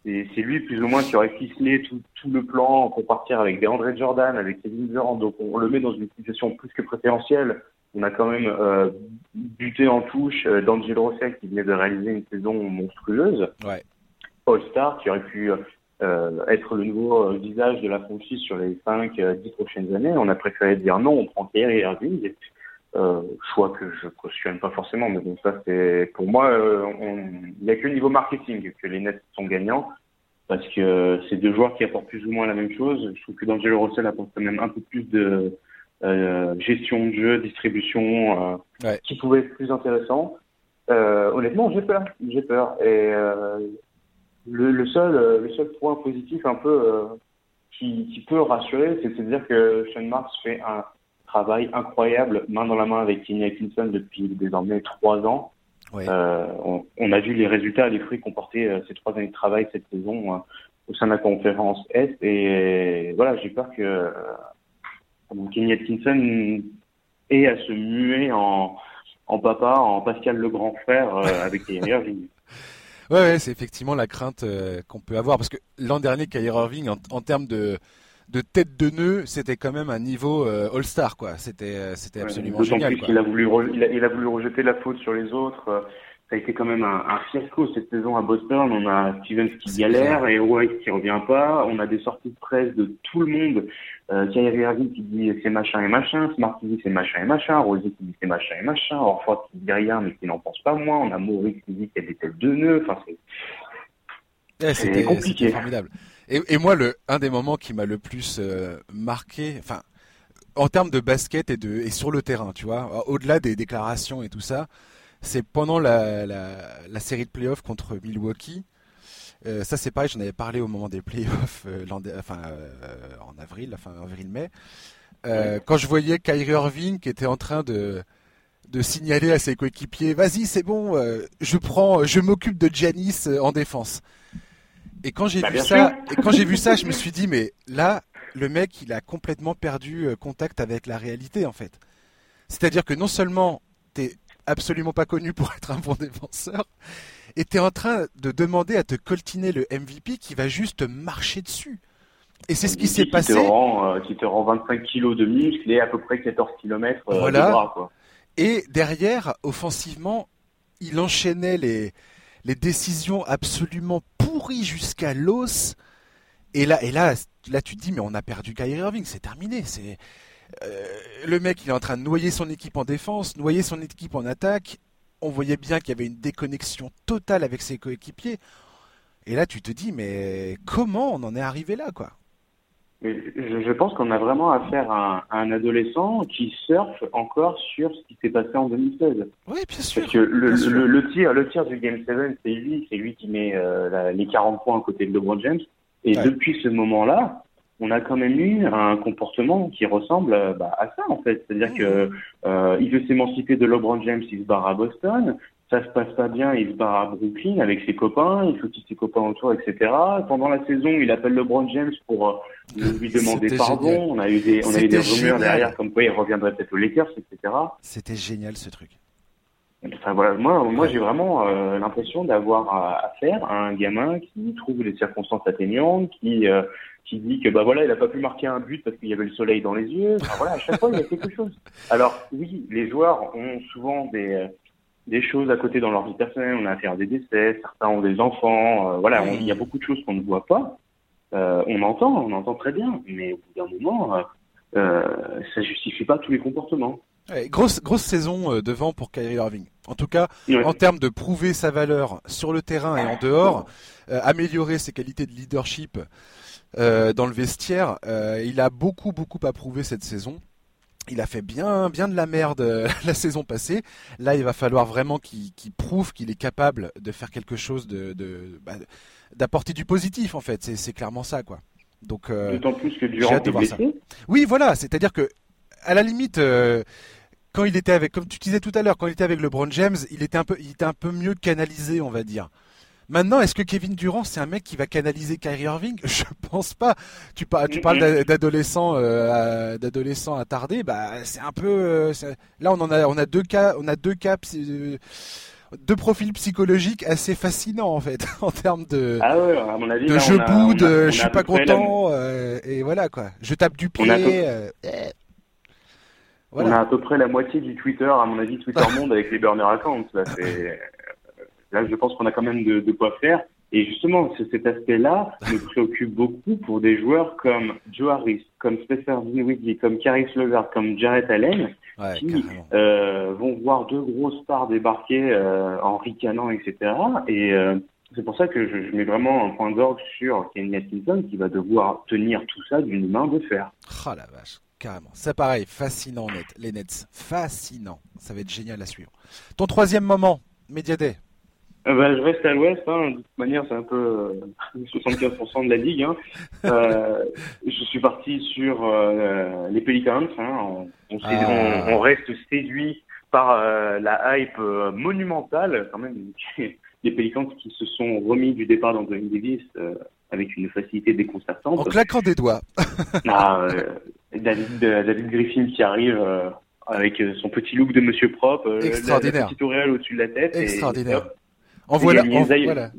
et c'est lui plus ou moins qui aurait ficelé tout, tout le plan pour partir avec des André Jordan, avec Kevin Durant. Donc on le met dans une situation plus que préférentielle. On a quand même euh, buté en touche euh, d'Angelo Russell qui venait de réaliser une saison monstrueuse. Ouais. All-Star qui aurait pu euh, être le nouveau euh, visage de la franchise sur les 5-10 prochaines années. On a préféré dire non, on prend Kyrie Irving. Euh, choix que je cautionne pas forcément, mais bon, ça c'est pour moi, euh, on- il n'y a que le niveau marketing que les Nets sont gagnants parce que c'est deux joueurs qui apportent plus ou moins la même chose. Je trouve que D'Angelo Russell apporte quand même un peu plus de euh, gestion de jeu, distribution, euh, Ouais. qui pouvait être plus intéressant. Euh, honnêtement, j'ai peur, j'ai peur. Et euh, le, le seul, euh, le seul point positif un peu euh, qui, qui peut rassurer, c'est de dire que Sean Marks fait un travail incroyable main dans la main avec Kenny Atkinson depuis désormais trois ans. Euh, on, on a vu les résultats, les fruits qu'ont porté euh, ces trois années de travail cette saison euh, au sein de la conférence Est. Et voilà, j'ai peur que euh, Kenny Atkinson ait à se muer en, en papa, en Pascal le grand frère euh, avec Kyrie Irving. Ouais, c'est effectivement la crainte qu'on peut avoir parce que l'an dernier, Kyrie Irving, en, termes de de tête de nœud, c'était quand même un niveau All-Star, quoi. C'était c'était absolument génial. Plus a voulu il a, voulu rejeter la faute sur les autres ça a été quand même un, un, fiasco cette saison à Boston. On a Stevens qui galère et White qui revient pas. On a des sorties de presse de tout le monde. Euh, Kyrie Irving qui dit c'est machin et machin. Smart qui dit c'est machin et machin. Rosier qui dit c'est machin et machin. Orford qui dit rien mais qui n'en pense pas moins. On a Maurice qui dit qu'il y a des têtes de nœuds. Enfin, c'est c'était compliqué. formidable. Et, et, moi, le un des moments qui m'a le plus euh, marqué, enfin, en termes de basket et de et sur le terrain, tu vois, au-delà des déclarations et tout ça c'est pendant la, la, série de playoffs contre Milwaukee. Euh, ça c'est pareil, j'en avais parlé au moment des playoffs euh, enfin, euh, en avril, enfin avril-mai. Quand je voyais Kyrie Irving qui était en train de, de signaler à ses coéquipiers Vas-y, c'est bon, je prends, je m'occupe de Janis en défense. Et quand j'ai bah, vu ça, et quand j'ai vu ça, je me suis dit Mais là, le mec, il a complètement perdu contact avec la réalité en fait. C'est-à-dire que non seulement t'es absolument pas connu pour être un bon défenseur, et tu es en train de demander à te coltiner le MVP qui va juste marcher dessus. Et c'est ce qui s'est passé. Euh, qui te rend 25 kilos de muscle et à peu près 14 km euh, voilà. de bras. Quoi. Et derrière, offensivement, il enchaînait les, les décisions absolument pourries jusqu'à l'os. Et là, et là, là, tu te dis, mais on a perdu Kyrie Irving, c'est terminé. C'est le mec, il est en train de noyer son équipe en défense, noyer son équipe en attaque. On voyait bien qu'il y avait une déconnexion totale avec ses coéquipiers. Et là, tu te dis, mais comment on en est arrivé là, quoi? Je, pense qu'on a vraiment affaire à, un adolescent qui surfe encore sur ce qui s'est passé en 2016. Oui, bien sûr. Parce que le, tir, le tir du Game 7, c'est lui, c'est lui qui met euh, les 40 points à côté de LeBron James. Et depuis ce moment-là, on a quand même eu un comportement qui ressemble euh, bah, à ça en fait. C'est-à-dire que euh, il veut s'émanciper de LeBron James, il se barre à Boston. Ça se passe pas bien, il se barre à Brooklyn avec ses copains, il qu'il ses copains autour, etc. Pendant la saison, il appelle LeBron James pour euh, lui demander pardon. On a eu des, on a eu des rumeurs derrière comme quoi il reviendrait peut-être aux Lakers, etc. C'était génial ce truc. Enfin voilà, moi, moi j'ai vraiment euh, l'impression d'avoir affaire à un gamin qui trouve les circonstances atteignantes, qui euh, qui dit que bah voilà, il a pas pu marquer un but parce qu'il y avait le soleil dans les yeux. Enfin, voilà, à chaque fois il y a quelque chose. Alors oui, les joueurs ont souvent des euh, des choses à côté dans leur vie personnelle. On a affaire à des décès, certains ont des enfants. Euh, voilà, il y a beaucoup de choses qu'on ne voit pas. Euh, on entend, on entend très bien, mais au bout d'un moment, euh, ça justifie pas tous les comportements. grosse grosse saison devant pour Kyrie Irving. En tout cas, en termes de prouver sa valeur sur le terrain et en dehors, améliorer ses qualités de leadership. Euh, dans le vestiaire. Euh, il a beaucoup beaucoup approuvé cette saison. Il a fait bien bien de la merde euh, la saison passée. Là, il va falloir vraiment qu'il prouve qu'il est capable de faire quelque chose de, bah, d'apporter du positif en fait. C'est clairement ça quoi. Donc d'autant plus que Durant de voir ça. Oui, voilà. C'est-à-dire que à la limite quand il était avec, comme tu disais tout à l'heure, quand il était avec LeBron James, il était un peu, il était un peu mieux canalisé, on va dire. Maintenant, est-ce que Kevin Durant, c'est un mec qui va canaliser Kyrie Irving? Je pense pas. Tu, parles, tu parles d'adolescents, euh, d'adolescents attardés. Bah, c'est un peu. Euh, là, on en a, on a deux cas, on a deux cas. Euh, deux profils psychologiques assez fascinants en fait en termes de ah ouais, à mon avis, de je boude, je suis pas content et voilà quoi. Je tape du pied. On a à peu près la moitié du Twitter, à mon avis, Twitter Monde avec les burner accounts. Là, Là, je pense qu'on a quand même de, de, quoi faire. Et justement, cet aspect-là me préoccupe beaucoup pour des joueurs comme Joe Harris, comme Spencer Dinwiddie, comme Caris Levert, comme Jarrett Allen, qui euh, vont voir deux grosses stars débarquer euh, en ricanant, etc. Et euh, c'est pour ça que je, je, mets vraiment un point d'orgue sur Kenny Atkinson qui va devoir tenir tout ça d'une main de fer. Ah la vache, carrément. C'est pareil, fascinant les Nets, fascinant. Ça va être génial à suivre. Ton troisième moment. Euh, bah, je reste à l'ouest, hein. de toute manière c'est un peu 75% euh, de la ligue. Hein. Euh, je suis parti sur euh, les Pelicans. Hein. On, ah. on, on, reste séduit par la hype monumentale quand même des Pelicans qui se sont remis du départ d'Anthony Davis avec une facilité déconcertante. En claquant des doigts. ah, David, David Griffin qui arrive avec son petit look de Monsieur propre, Extraordinaire. la petite auréole au-dessus de la tête. Extraordinaire. En voilà. En, voilà.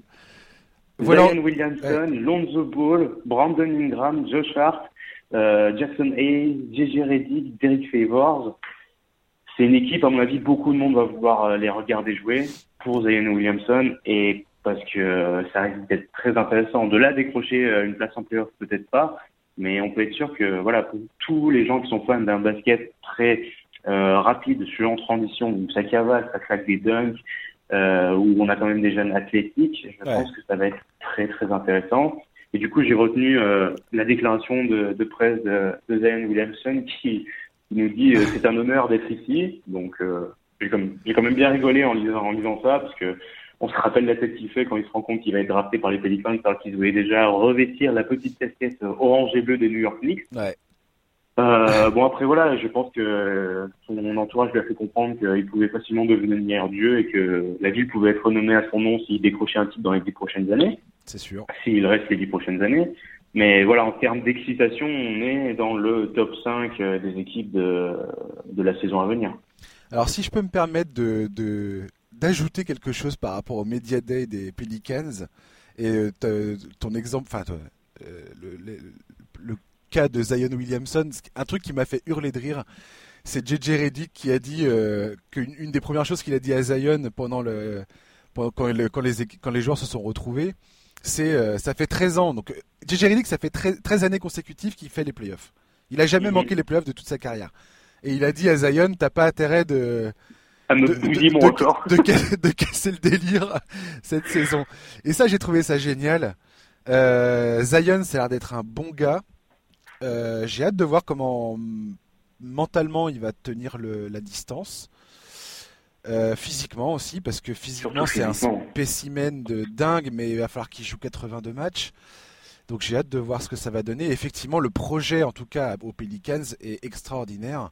Zion Williamson, Lonzo Ball, Brandon Ingram, Josh Hart, euh, Jackson Hayes, JJ Reddick, Derek Favors. C'est une équipe, à mon avis, beaucoup de monde va vouloir euh, les regarder jouer pour Zion Williamson et parce que euh, ça risque d'être très intéressant. De là décrocher une place en playoff, peut-être pas, mais on peut être sûr que voilà, pour tous les gens qui sont fans d'un basket très rapide, sur en transition, où ça cavale, ça claque des dunks, euh, où on a quand même des jeunes athlétiques. Je pense que ça va être très très intéressant. Et du coup, j'ai retenu euh, la déclaration de, de presse de, de, Zion Williamson qui, nous dit euh, c'est un honneur d'être ici. Donc, euh, j'ai quand même bien rigolé en lisant, en lisant ça parce que on se rappelle la tête qu'il fait quand il se rend compte qu'il va être drafté par les Pelicans alors qu'ils voulaient déjà revêtir la petite casquette orange et bleue des New York Knicks. Ouais. Euh, bon après voilà, je pense que son entourage lui a fait comprendre qu'il pouvait facilement devenir dieu et que la ville pouvait être renommée à son nom s'il décrochait un titre dans les dix prochaines années. C'est sûr. S'il reste les dix prochaines années. Mais voilà, en termes d'excitation, on est dans le top 5 euh, des équipes de, de la saison à venir. Alors si je peux me permettre de, d'ajouter quelque chose par rapport au Media Day des Pelicans et euh, ton exemple, enfin le, le, le cas de Zion Williamson, un truc qui m'a fait hurler de rire, c'est JJ Reddick qui a dit euh, qu'une une des premières choses qu'il a dit à Zion pendant le, quand, les, quand les joueurs se sont retrouvés, c'est euh, ça fait 13 ans. Donc JJ Reddick, ça fait 13, années consécutives qu'il fait les playoffs. Il a jamais manqué les playoffs de toute sa carrière. Et il a dit à Zion, t'as pas intérêt de de, casser le délire cette saison. Et ça, j'ai trouvé ça génial. Euh, Zion, ça a l'air d'être un bon gars. Euh, j'ai hâte de voir comment mentalement il va tenir la distance. Euh, physiquement aussi, parce que physiquement c'est un spécimen de dingue, mais il va falloir qu'il joue 82 matchs. Donc j'ai hâte de voir ce que ça va donner. Effectivement, le projet, en tout cas aux Pelicans, est extraordinaire.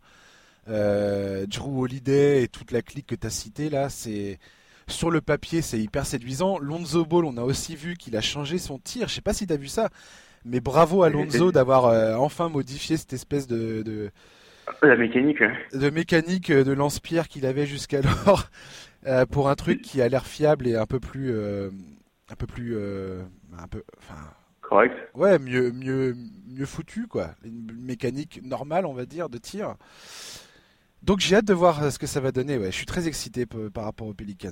Euh, Drew Holiday et toute la clique que tu as citée là, c'est sur le papier, c'est hyper séduisant. Lonzo Ball, on a aussi vu qu'il a changé son tir. Je sais pas si tu as vu ça. Mais bravo Alonso d'avoir euh, enfin modifié cette espèce de, de la mécanique. De mécanique de lance-pierre qu'il avait jusqu'alors euh, pour un truc qui a l'air fiable et un peu plus, euh, un peu plus, un peu, enfin. Correct. Ouais, mieux, mieux, mieux foutu quoi. Une mécanique normale, on va dire, de tir. Donc j'ai hâte de voir ce que ça va donner. Ouais, je suis très excité par rapport aux Pelicans.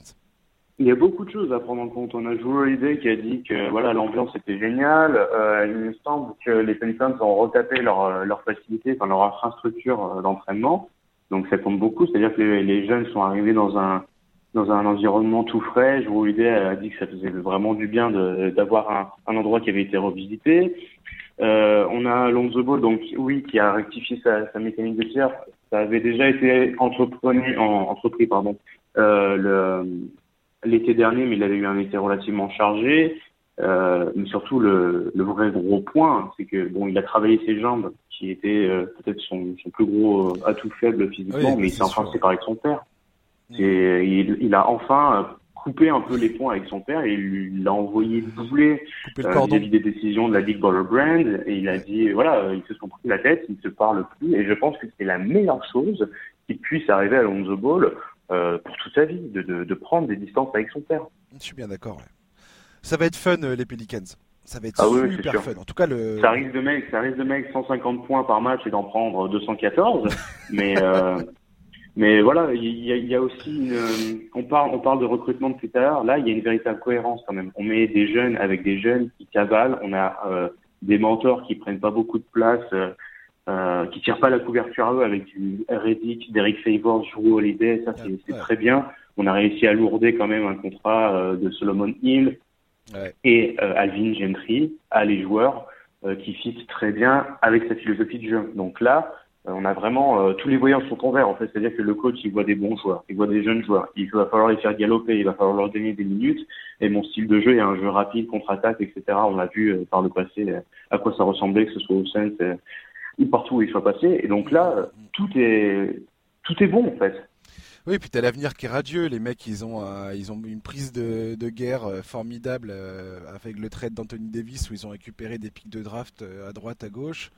Il y a beaucoup de choses à prendre en compte. On a joué l'idée qui a dit que voilà l'ambiance était géniale. Euh, il me semble que les Pelicans ont retapé leur, euh, leur facilité, enfin leur infrastructure euh, d'entraînement. Donc ça compte beaucoup. C'est-à-dire que les, jeunes sont arrivés dans un dans un environnement tout frais. Jouer l'idée a dit que ça faisait vraiment du bien d'avoir un, endroit qui avait été revisité. On a Lonzo Ball, donc oui, qui a rectifié sa, mécanique de tir. Ça avait déjà été entrepris, en, entrepris pardon, l'été dernier, mais il avait eu un été relativement chargé. Euh, mais surtout, le, le, vrai gros point, c'est que bon, il a travaillé ses jambes, qui étaient euh, peut-être son, son, plus gros euh, atout faible physiquement, mais il s'est enfin séparé avec son père. Et il, il, a enfin euh, coupé un peu les points avec son père et il l'a envoyé doubler euh, vis des décisions de la Big Baller Brand. Et il a dit, voilà, ils se sont pris la tête, ils ne se parlent plus. Et je pense que c'est la meilleure chose qui puisse arriver à Lonzo Ball euh, pour toute sa vie, de, de, de, prendre des distances avec son père. Je suis bien d'accord. Ça va être fun euh, les Pelicans. Ça va être ah super fun. En tout cas, le... ça risque de mettre, ça risque de mettre 150 points par match et d'en prendre 214. mais euh, mais voilà, il y, y, a aussi une, on parle on parle de recrutement depuis tout à l'heure. Là, il y a une véritable cohérence quand même. On met des jeunes avec des jeunes qui cavalent. On a des mentors qui prennent pas beaucoup de place. Euh, euh, qui tirent pas la couverture à eux avec du Reddick, Derek Favors, Drew Holiday, ça c'est très bien. On a réussi à lourder quand même un contrat euh, de Solomon Hill et euh, Alvin Gentry à les joueurs euh, qui fit très bien avec sa philosophie de jeu. Donc là, on a vraiment tous les voyants sont en vert en fait, c'est-à-dire que le coach il voit des bons joueurs, il voit des jeunes joueurs, il va falloir les faire galoper, il va falloir leur donner des minutes. Et mon style de jeu est un jeu rapide, contre-attaque, etc. On a vu par le passé à quoi ça ressemblait, que ce soit au Saints partout où il soit passé. Et donc là, tout est, tout est bon en fait. Oui, puis tu as l'avenir qui est radieux. Les mecs, ils ont, euh, ils ont une prise de, de guerre euh, formidable euh, avec le trade d'Anthony Davis où ils ont récupéré des pics de draft à droite, à gauche.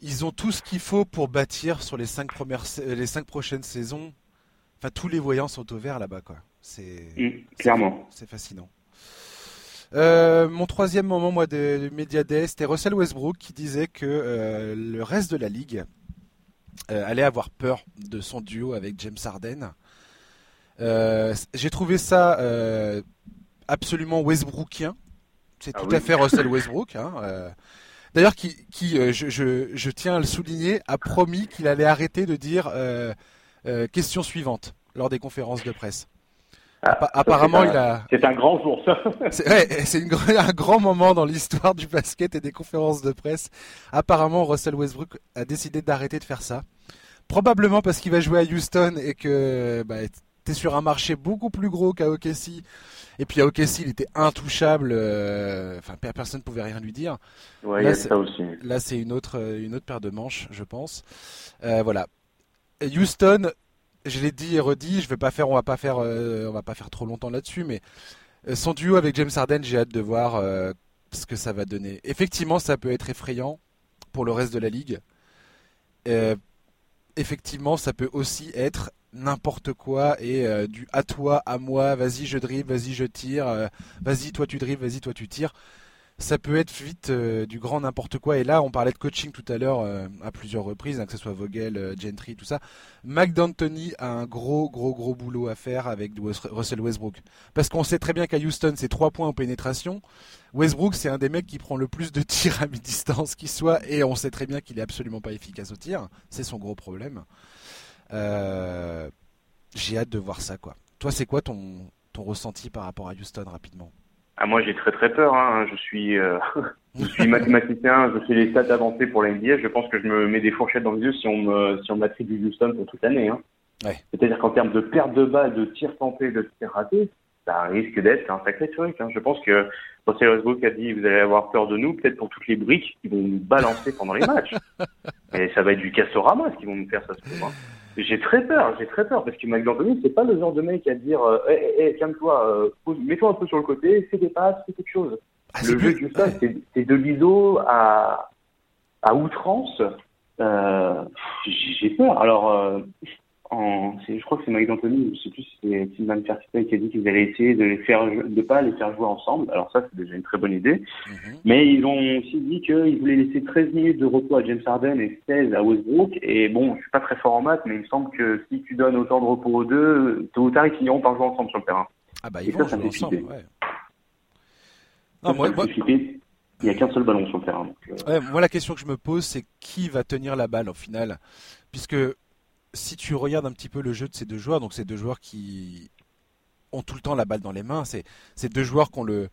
Ils ont tout ce qu'il faut pour bâtir sur les cinq, premières, les cinq prochaines saisons. Enfin, tous les voyants sont au vert là-bas, quoi. C'est Mm, clairement. C'est fascinant. Euh, mon troisième moment moi de, de Media Day, c'était Russell Westbrook qui disait que euh, le reste de la ligue euh, allait avoir peur de son duo avec James Harden. J'ai trouvé ça absolument Westbrookien. C'est Ah tout oui. à fait Russell Westbrook. hein. D'ailleurs, qui, qui euh, je, je, je tiens à le souligner, a promis qu'il allait arrêter de dire euh, euh, question suivante lors des conférences de presse. Ah, apparemment, c'est un- il a. C'est un grand jour, ça. C'est ouais, un grand moment dans l'histoire du basket et des conférences de presse. Apparemment, Russell Westbrook a décidé d'arrêter de faire ça. Probablement parce qu'il va jouer à Houston et que bah, t'es sur un marché beaucoup plus gros qu'à OKC. Et puis à OKC, il était intouchable. euh, Enfin, per- personne ne pouvait rien lui dire. Ouais, Là, c'est- ça aussi. Là, c'est une autre, euh, une autre paire de manches, je pense. Euh, voilà. Houston, je l'ai dit et redit, je vais pas faire, on va pas faire, euh, va pas faire trop longtemps là-dessus, mais euh, son duo avec James Harden, j'ai hâte de voir euh, ce que ça va donner. Effectivement, ça peut être effrayant pour le reste de la ligue. Effectivement, ça peut aussi être n'importe quoi et du à toi, à moi, vas-y je dribble, vas-y je tire, vas-y toi tu dribbles, vas-y toi tu tires ça peut être vite euh, du grand n'importe quoi. Et là, on parlait de coaching tout à l'heure euh, à plusieurs reprises, hein, que ce soit Vogel, euh, Gentry, tout ça. D'Antoni a un gros, gros, gros boulot à faire avec Russell Westbrook. Parce qu'on sait très bien qu'à Houston, c'est trois points en pénétration. Westbrook, c'est un des mecs qui prend le plus de tirs à mi-distance qui soit, et on sait très bien qu'il est absolument pas efficace au tir. C'est son gros problème. J'ai hâte de voir ça, quoi. Toi, c'est quoi ton, ton ressenti par rapport à Houston rapidement? Ah, moi, j'ai très très peur. Hein. Je suis, euh, je suis mathématicien. Je fais les stats avancées pour la NBA. Je pense que je me mets des fourchettes dans les yeux si on me, si on m'attribue Houston pour toute l'année. Hein. Ouais. C'est-à-dire qu'en termes de perte de balles, de tirs tentés, de tirs ratés, ça risque d'être un sacré truc. Hein. Je pense que Russell Westbrook a dit vous allez avoir peur de nous, peut-être pour toutes les briques qu'ils vont nous balancer pendant les matchs. Et ça va être du castorama ce qu'ils vont nous faire, ça se trouve. hein. J'ai très peur, j'ai très peur, parce que Mike D'Antoni, c'est pas le genre de mec à dire hey, hey, calme-toi, mets-toi un peu sur le côté, fais des passes, fais quelque chose. Ah, le jeu plus- ouais. c'est- c'est de l'ISO à, à outrance. Euh, j'ai peur. Alors, euh, en, je crois que c'est Mike D'Antoni, je sais plus si c'est Sylvain Fertitta qui a dit qu'ils allaient essayer de les faire, de pas les faire jouer ensemble. Alors ça, c'est déjà une très bonne idée. Mhm. Mais ils ont aussi dit qu'ils voulaient laisser 13 minutes de repos à James Harden et 16 à Westbrook. Et bon, je suis pas très fort en maths, mais il me semble que si tu donnes autant de repos aux deux, tôt ou tard, ils finiront par jouer ensemble sur le terrain. Ah bah Et ils ça, vont ça jouer fait ensemble, ouais. Ça, Non, moi, ça moi. Il n'y a qu'un seul ballon sur le terrain. donc, euh, ouais, moi, la question que je me pose, c'est qui va tenir la balle au final? Puisque si tu regardes un petit peu le jeu de ces deux joueurs, donc ces deux joueurs qui ont tout le temps la balle dans les mains, c'est c'est deux joueurs qui ont le,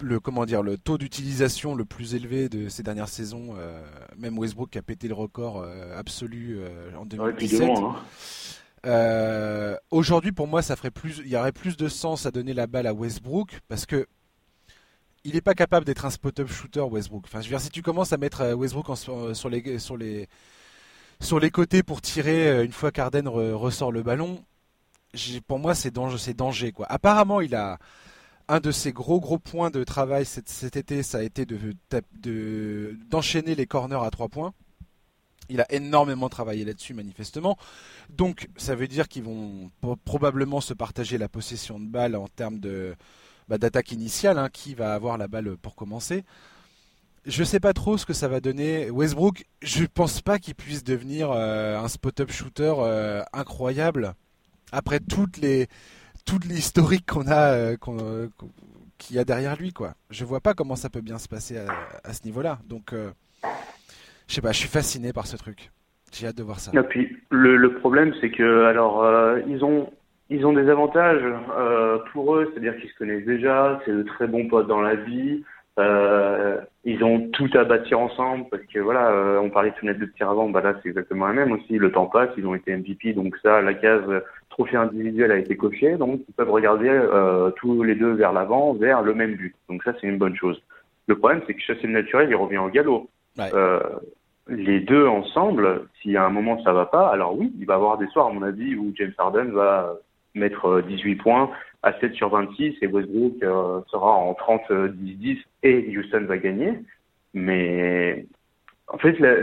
le, comment dire, le taux d'utilisation le plus élevé de ces dernières saisons. euh, même Westbrook qui a pété le record euh, absolu euh, en ouais, puis de 2017. loin, hein. Aujourd'hui, pour moi, ça ferait plus, il y aurait plus de sens à donner la balle à Westbrook parce que il n'est pas capable d'être un spot-up shooter, Westbrook. Enfin, je veux dire, si tu commences à mettre Westbrook en- sur, sur les, sur les, sur les côtés pour tirer euh, une fois qu'Arden re- ressort le ballon, pour moi, c'est danger, danger, quoi. Apparemment, il a un de ses gros gros points de travail cet, été, ça a été d'enchaîner les corners à trois points. Il a énormément travaillé là-dessus, manifestement. Donc, ça veut dire qu'ils vont pro- probablement se partager la possession de balle en termes bah, d'attaque initiale. hein, qui va avoir la balle pour commencer Je sais pas trop ce que ça va donner. Westbrook, je pense pas qu'il puisse devenir euh, un spot-up shooter euh, incroyable après toutes les toute l'historique qu'on a euh, qu'il y a derrière lui quoi. Je vois pas comment ça peut bien se passer à, ce niveau-là. Donc je sais pas, je suis fasciné par ce truc. J'ai hâte de voir ça. Et puis le, le problème, c'est que alors ils ont ils ont des avantages pour eux, c'est-à-dire qu'ils se connaissent déjà, c'est de très bons potes dans la vie. Euh, ils ont tout à bâtir ensemble parce que voilà, euh, on parlait de fenêtre de tir avant, bah là c'est exactement la même aussi. Le temps passe, ils ont été MVP, donc ça, la case euh, trophée individuel a été cochée, donc ils peuvent regarder tous les deux vers l'avant, vers le même but. Donc ça c'est une bonne chose. Le problème c'est que chasser le naturel, il revient au galop. Ouais. Les deux ensemble, si à un moment ça va pas, alors oui, il va y avoir des soirs, à mon avis, où James Harden va mettre euh, 18 points à 7 sur 26 et Westbrook euh, sera en 30-10-10 et Houston va gagner. Mais en fait, la-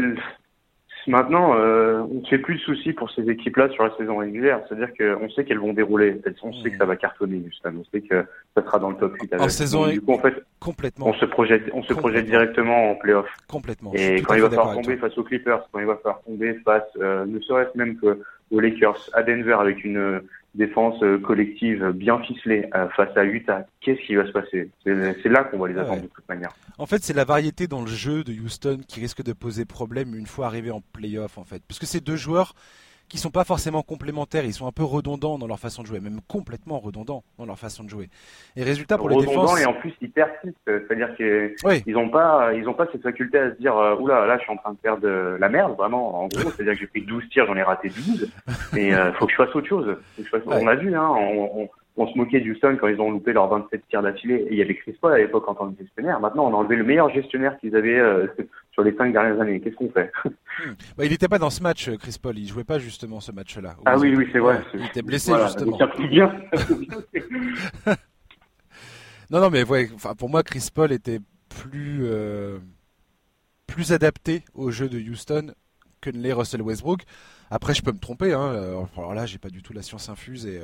Maintenant, euh, on ne fait plus de soucis pour ces équipes-là sur la saison régulière. C'est-à-dire qu'on sait qu'elles vont dérouler. On sait que ça va cartonner, justement. On sait que ça sera dans le top 8. En saison du coup, en fait, complètement. On se projette, on se projette directement en playoff. Complètement. Et quand il va falloir tomber face aux Clippers, quand il va falloir tomber face, euh, ne serait-ce même que aux Lakers, à Denver, avec une défense euh, collective bien ficelée euh, face à Utah, qu'est-ce qui va se passer? C'est là qu'on va les attendre de toute manière. En fait, c'est la variété dans le jeu de Houston qui risque de poser problème une fois arrivé en playoff, en fait. Parce que ces deux joueurs qui sont pas forcément complémentaires, ils sont un peu redondants dans leur façon de jouer, même complètement redondants dans leur façon de jouer. Et résultat pour les défenses. et en plus ils persistent, c'est-à-dire qu'ils n'ont pas, ils ont pas cette faculté à se dire, euh, oula, là je suis en train de faire de la merde, vraiment, en gros, c'est-à-dire que j'ai pris 12 tirs, j'en ai raté 12, mais euh, faut que je fasse autre chose. On a vu, hein, on, on se moquait du Houston quand ils ont loupé leurs 27 tirs d'affilée. Et il y avait Chris Paul à l'époque en tant que gestionnaire. Maintenant, on a enlevé le meilleur gestionnaire qu'ils avaient euh, sur les cinq dernières années. Qu'est-ce qu'on fait hmm. bah, Il n'était pas dans ce match, euh, Chris Paul. Il jouait pas justement ce match-là. Ah oui, oui, c'est vrai. il était blessé justement. Il bien. non, non, mais ouais, pour moi, Chris Paul était plus euh, plus adapté au jeu de Houston que ne l'est Russell Westbrook. Après, je peux me tromper. Hein. Alors là, j'ai pas du tout la science infuse et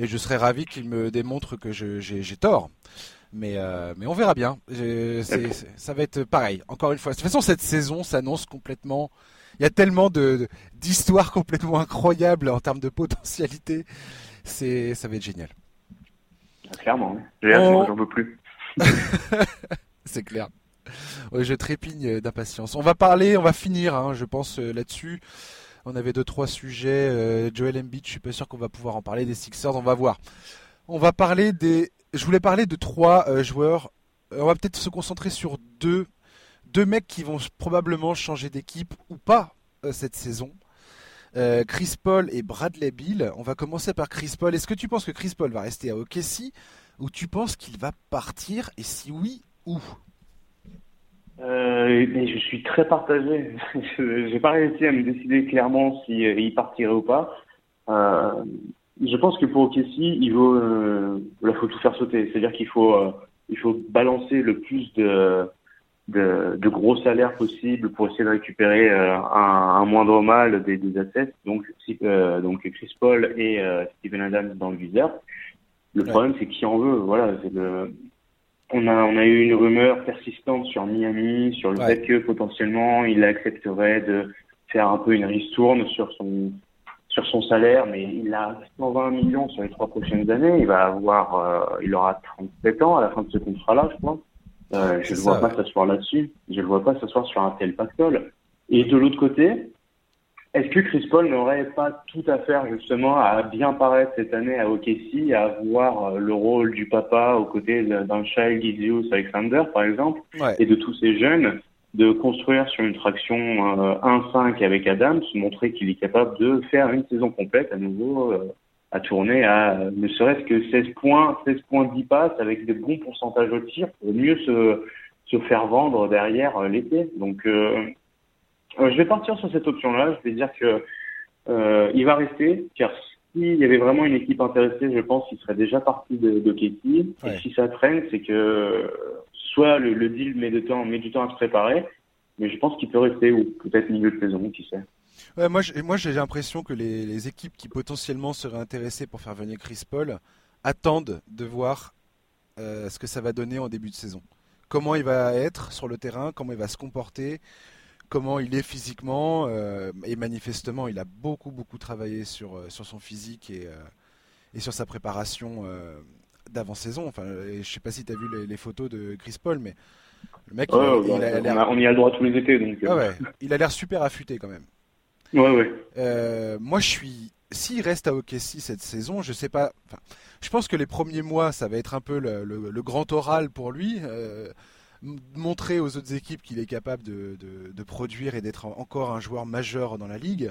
et je serais ravi qu'il me démontre que j'ai tort. Mais, euh, mais on verra bien. ça va être pareil. Encore une fois. De toute façon, cette saison s'annonce complètement. Il y a tellement d'histoires complètement incroyables en termes de potentialité. C'est, ça va être génial. Clairement. J'ai hâte, j'en veux plus. C'est clair. je trépigne d'impatience. On va parler, on va finir, hein, je pense, euh, là-dessus. On avait deux trois sujets. Euh, Joel Embiid, je suis pas sûr qu'on va pouvoir en parler des Sixers. On va voir. On va parler des. Je voulais parler de trois euh, joueurs. Euh, on va peut-être se concentrer sur deux deux mecs qui vont probablement changer d'équipe ou pas cette saison. Chris Paul et Bradley Bill. On va commencer par Chris Paul. Est-ce que tu penses que Chris Paul va rester à OKC ou tu penses qu'il va partir? Et si oui, où? Euh, mais je suis très partagé. je n'ai pas réussi à me décider clairement si euh, il partirait ou pas. Euh, je pense que pour OKC, il euh, faut tout faire sauter. C'est-à-dire qu'il faut, euh, il faut balancer le plus de, de, de, gros salaires possible pour essayer de récupérer euh, un, un, moindre mal des, des assets. Donc, donc Chris Paul et Steven Adams dans le viseur. Le problème, c'est qui en veut. Voilà, c'est le on a, on a eu une rumeur persistante sur Miami, sur le fait que potentiellement il accepterait de faire un peu une ristourne sur son sur son salaire, mais il a 120 millions sur les trois prochaines années. Il va avoir, euh, il aura 37 ans à la fin de ce contrat-là, je crois. Euh, je ne vois pas s'asseoir là-dessus. Je ne vois pas s'asseoir sur un tel pactole. Et de l'autre côté, est-ce que Chris Paul n'aurait pas tout à faire justement à bien paraître cette année à OKC, à avoir euh, le rôle du papa aux côtés d'un Child Gizius Alexander par exemple, et de tous ces jeunes, de construire sur une traction 1-5 euh, avec Adams, montrer qu'il est capable de faire une saison complète à nouveau, euh, à tourner à ne serait-ce que 16 points, 16 points 10 passes avec des bons pourcentages au tir pour mieux se, se faire vendre derrière l'été. Donc euh, je vais partir sur cette option-là. Je vais dire que euh, il va rester, car s'il y avait vraiment une équipe intéressée, je pense qu'il serait déjà parti de, de Katie. Et si ça traîne, c'est que soit le, deal met, du temps à se préparer, mais je pense qu'il peut rester ou peut-être milieu de saison, qui sait. Moi, j'ai l'impression que les, équipes qui potentiellement seraient intéressées pour faire venir Chris Paul attendent de voir euh, ce que ça va donner en début de saison. Comment il va être sur le terrain, comment il va se comporter, comment il est physiquement. Euh, et manifestement, il a beaucoup, beaucoup travaillé sur, euh, son physique et, et sur sa préparation d'avant-saison. Enfin, je sais pas si tu as vu les, photos de Chris Paul, mais le mec, il, a, l'air. On y a le droit tous les étés. Donc, ouais, il a l'air super affûté quand même. Ouais, ouais. moi, je suis. S'il reste à OKC cette saison, je sais pas. je pense que les premiers mois, ça va être un peu le, le, grand oral pour lui montrer aux autres équipes qu'il est capable de, de, produire et d'être encore un joueur majeur dans la ligue.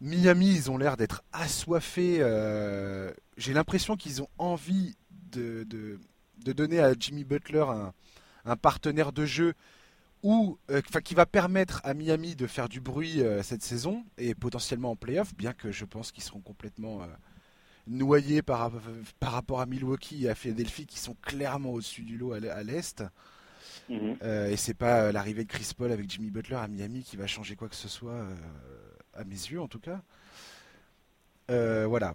Miami, ils ont l'air d'être assoiffés. Euh, j'ai l'impression qu'ils ont envie de, de, donner à Jimmy Butler un, un partenaire de jeu ou euh, qui va permettre à Miami de faire du bruit euh, cette saison et potentiellement en playoff, bien que je pense qu'ils seront complètement noyés par, par rapport à Milwaukee et à Philadelphie qui sont clairement au-dessus du lot à l'est. Mhm. et c'est pas l'arrivée de Chris Paul avec Jimmy Butler à Miami qui va changer quoi que ce soit, à mes yeux en tout cas. voilà.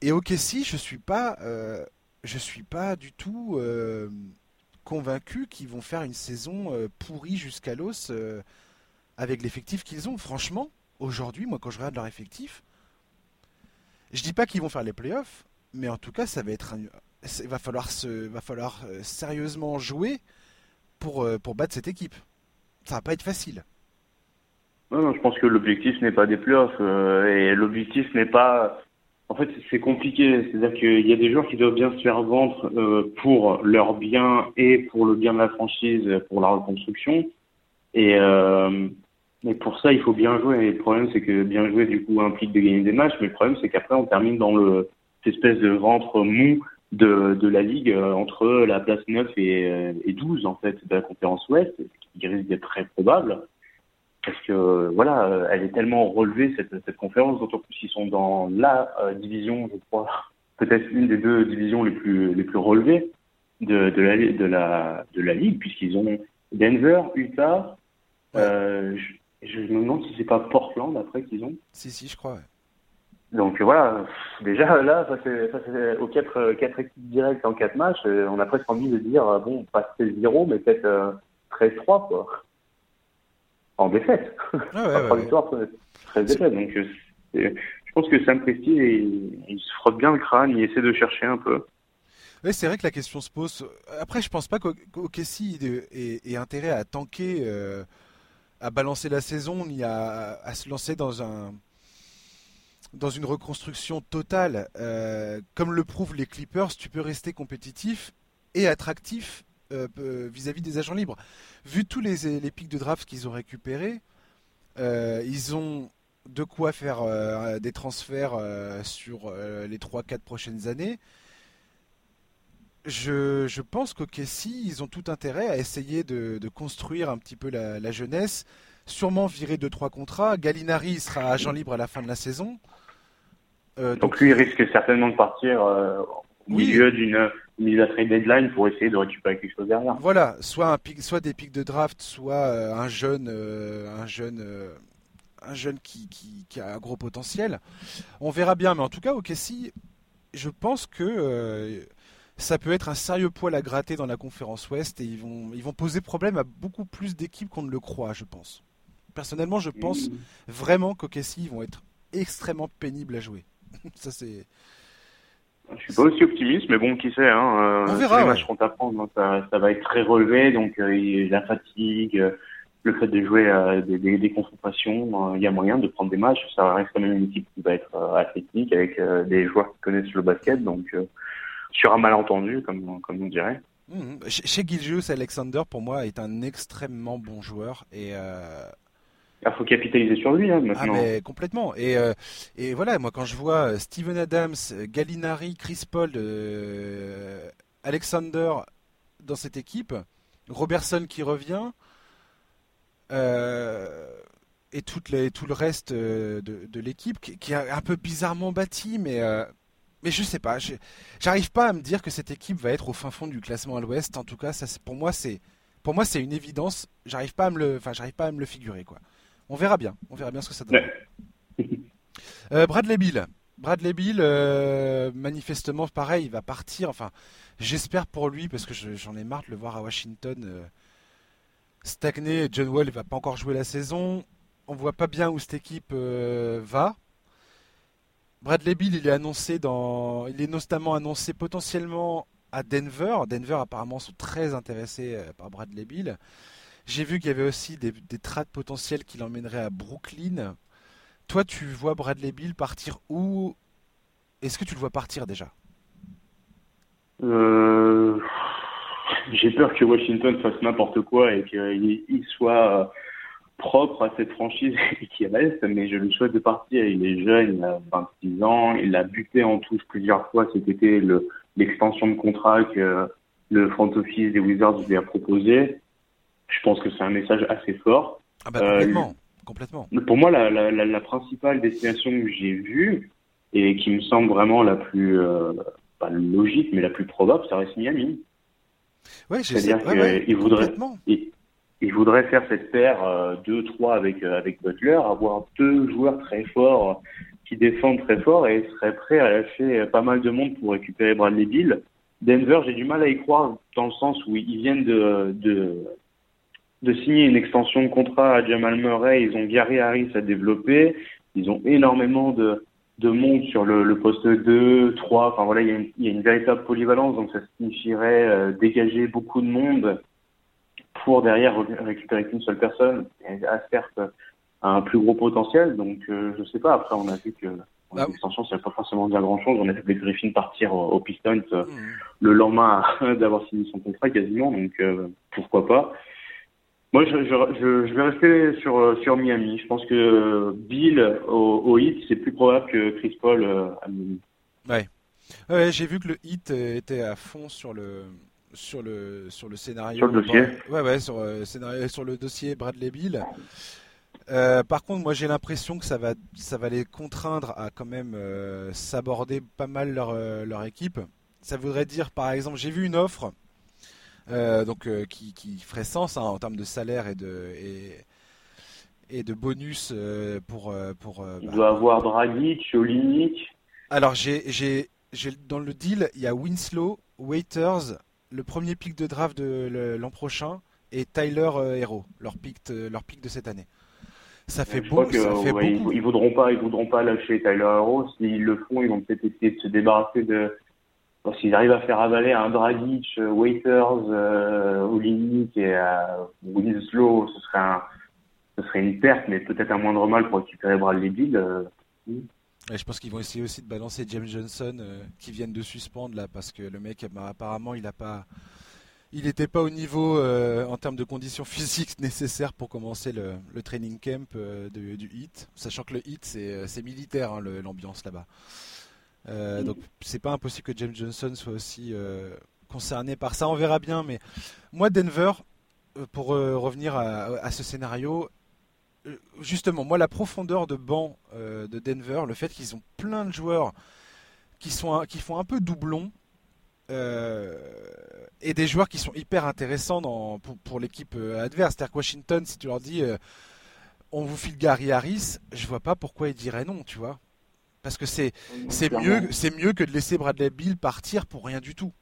Et ok, si je suis pas, je suis pas du tout convaincu qu'ils vont faire une saison pourrie jusqu'à l'os avec l'effectif qu'ils ont. Franchement, aujourd'hui, moi, quand je regarde leur effectif, je dis pas qu'ils vont faire les playoffs, mais en tout cas, ça va être un... va falloir euh, sérieusement jouer pour euh, pour battre cette équipe. Ça va pas être facile. Non, je pense que l'objectif n'est pas des playoffs euh, et l'objectif n'est pas. En fait, c'est compliqué. C'est-à-dire qu'il y a des joueurs qui doivent bien se faire vendre pour leur bien et pour le bien de la franchise, pour la reconstruction. Et mais pour ça, il faut bien jouer. Le problème, c'est que bien jouer, du coup, implique de gagner des matchs. Mais le problème, c'est qu'après, on termine dans le, cette espèce de ventre mou de, la Ligue euh, entre la place 9 et, euh, et 12, en fait, de la conférence Ouest, ce qui risque d'être très probable. Parce que, voilà, elle est tellement relevée, cette, cette conférence, d'autant plus qu'ils sont dans la euh, division, je crois, peut-être une des deux divisions les plus, les plus relevées de, de, la, de, la, de la Ligue, puisqu'ils ont Denver, Utah, euh, je me demande si c'est pas Portland après qu'ils ont. Si, si, je crois. Donc voilà, déjà là, ça fait aux quatre, quatre équipes directes en quatre matchs, euh, on a presque envie de dire, euh, bon, pas 0 mais peut-être euh, 13-3, quoi. En défaite. Ah ouais, ouais, victoire, 13 défaites. Donc euh, je pense que Sam Presti, il, il, se frotte bien le crâne, il essaie de chercher un peu. Oui, c'est vrai que la question se pose. Après, je pense pas qu'Okessi ait, ait, intérêt à tanker à balancer la saison ni à, à, se lancer dans un dans une reconstruction totale. Euh, comme le prouvent les Clippers, tu peux rester compétitif et attractif euh, vis-à-vis des agents libres. Vu tous les, les pics de draft qu'ils ont récupérés, euh, ils ont de quoi faire des transferts sur les 3-4 prochaines années je, je, pense qu'au Kessie, ils ont tout intérêt à essayer de, de construire un petit peu la, la, jeunesse, sûrement virer deux trois contrats. Gallinari sera agent libre à la fin de la saison. Euh, donc, lui, il risque certainement de partir euh, au milieu d'une mise à trade deadline pour essayer de récupérer quelque chose derrière. Voilà, soit un pic, soit des pics de draft, soit euh, un jeune, euh, un jeune, euh, un jeune qui, qui, qui, a un gros potentiel. On verra bien, mais en tout cas, Kessie, je pense que ça peut être un sérieux poil à gratter dans la conférence Ouest et ils vont, ils vont poser problème à beaucoup plus d'équipes qu'on ne le croit, je pense. Personnellement, je pense mmh. vraiment qu'OKC vont être extrêmement pénibles à jouer. ça c'est. Je suis pas aussi optimiste, mais bon, qui sait. Hein, euh, On verra. Les qu'on hein, ça, ça, va être très relevé, donc euh, la fatigue, euh, le fait de jouer à des, des, des confrontations, il y a moyen de prendre des matchs. Ça reste quand même une équipe qui va être athlétique avec des joueurs qui connaissent le basket, donc sur un malentendu, comme, comme on dirait. Mmh. Chez Gilgius, Alexander, pour moi, est un extrêmement bon joueur. Et. Euh... Il faut capitaliser sur lui hein, ah, maintenant. Ah, mais complètement. Et, euh, et voilà, moi, quand je vois Steven Adams, Gallinari, Chris Paul, euh, Alexander dans cette équipe, Robertson qui revient. Euh, et tout, les, tout le reste de, de l'équipe qui, qui, est un peu bizarrement bâti, mais euh, mais je sais pas, j'arrive pas à me dire que cette équipe va être au fin fond du classement à l'Ouest. En tout cas, ça, pour moi, c'est pour moi c'est une évidence. J'arrive pas à me le, enfin, j'arrive pas à me le figurer quoi. On verra bien, on verra bien ce que ça donne. euh, Bradley Bill, Bradley Bill, euh, manifestement pareil, il va partir. Enfin, j'espère pour lui parce que j'en ai marre de le voir à Washington euh, stagner. John Wall, il va pas encore jouer la saison. On voit pas bien où cette équipe euh, va. Bradley Bill, il est annoncé dans, il est notamment annoncé potentiellement à Denver. Denver apparemment sont très intéressés par Bradley Bill. J'ai vu qu'il y avait aussi des, des trades potentiels qui l'emmèneraient à Brooklyn. Toi, tu vois Bradley Bill partir où? Est-ce que tu le vois partir déjà? Euh... J'ai peur que Washington fasse n'importe quoi et qu'il soit propre à cette franchise qui reste, mais je lui souhaite de partir. Il est jeune, il a 26 ans, il a buté en touche plusieurs fois cet été l'extension de contrat que le front office des Wizards lui a proposé. Je pense que c'est un message assez fort. Ah bah complètement, euh, complètement. Pour moi, la, la, la, principale destination que j'ai vue et qui me semble vraiment la plus, euh, pas logique, mais la plus probable, ça reste Miami. Ouais, C'est-à-dire ouais, qu'il voudrait, il, il, voudrait faire cette paire 2-3 avec, avec Butler, avoir deux joueurs très forts qui défendent très fort et serait prêt à lâcher pas mal de monde pour récupérer Bradley Bill. Denver, j'ai du mal à y croire dans le sens où ils viennent de, de, de signer une extension de contrat à Jamal Murray. Ils ont Gary Harris à développer. Ils ont énormément de, de monde sur le, le poste 2, 3. Enfin voilà, il y, a une, il y, a une, véritable polyvalence. Donc ça signifierait euh, dégager beaucoup de monde pour derrière récupérer qu'une seule personne. Et à certes un plus gros potentiel. Donc euh, je sais pas. Après on a vu que bah, l'extension ça veut pas forcément dire grand chose. On a vu les Griffins partir au, Pistons euh, mmh. le lendemain d'avoir signé son contrat quasiment. Donc euh, pourquoi pas. Moi, je, je, je, vais rester sur, sur Miami. Je pense que Bill au, au Heat, c'est plus probable que Chris Paul euh, à Miami. Ouais. ouais j'ai vu que le Heat était à fond sur le sur le sur le scénario. Sur le dossier. Ouais, ouais, sur, euh, scénario, sur le dossier Bradley Bill. Euh, par contre, moi j'ai l'impression que ça va, ça va les contraindre à quand même euh, s'aborder pas mal leur, euh, leur équipe. Ça voudrait dire, par exemple, j'ai vu une offre euh, donc euh, qui, qui, ferait sens hein, en termes de salaire et de et, et de bonus euh, pour pour. Il bah, doit avoir Dragic, Olinik. Alors j'ai dans le deal il y a Winslow, Waiters, le premier pic de draft de l'an prochain et Tyler Hero, leur pic leur pic de cette année. Ça fait, beau, que, ça fait ouais, beaucoup. Ils, ils, voudront pas, ils voudront pas lâcher Tyler Hero. S'ils le font, ils vont peut-être essayer de se débarrasser de s'ils arrivent à faire avaler un Dragic, euh, Waiters, euh, Olinik et euh, Winslow, ce serait un, une perte, mais peut-être un moindre mal pour récupérer Bradley Bill. Euh, je pense qu'ils vont essayer aussi de balancer James Johnson, qui viennent de suspendre là, parce que le mec, bah, apparemment, il a pas, il n'était pas au niveau en termes de conditions physiques nécessaires pour commencer le, training camp du HIT, sachant que le HIT c'est militaire hein, l'ambiance là-bas. Euh, donc c'est pas impossible que James Johnson soit aussi euh, concerné par ça. On verra bien. Mais moi, Denver, euh, pour revenir à, ce scénario, justement, moi, la profondeur de banc de Denver, le fait qu'ils ont plein de joueurs qui, sont, qui font un peu doublon. et des joueurs qui sont hyper intéressants pour l'équipe adverse. C'est-à-dire que Washington, si tu leur dis on vous file Gary Harris, je vois pas pourquoi ils diraient non, tu vois. Parce que c'est c'est mieux c'est mieux que de laisser Bradley Bill partir pour rien du tout.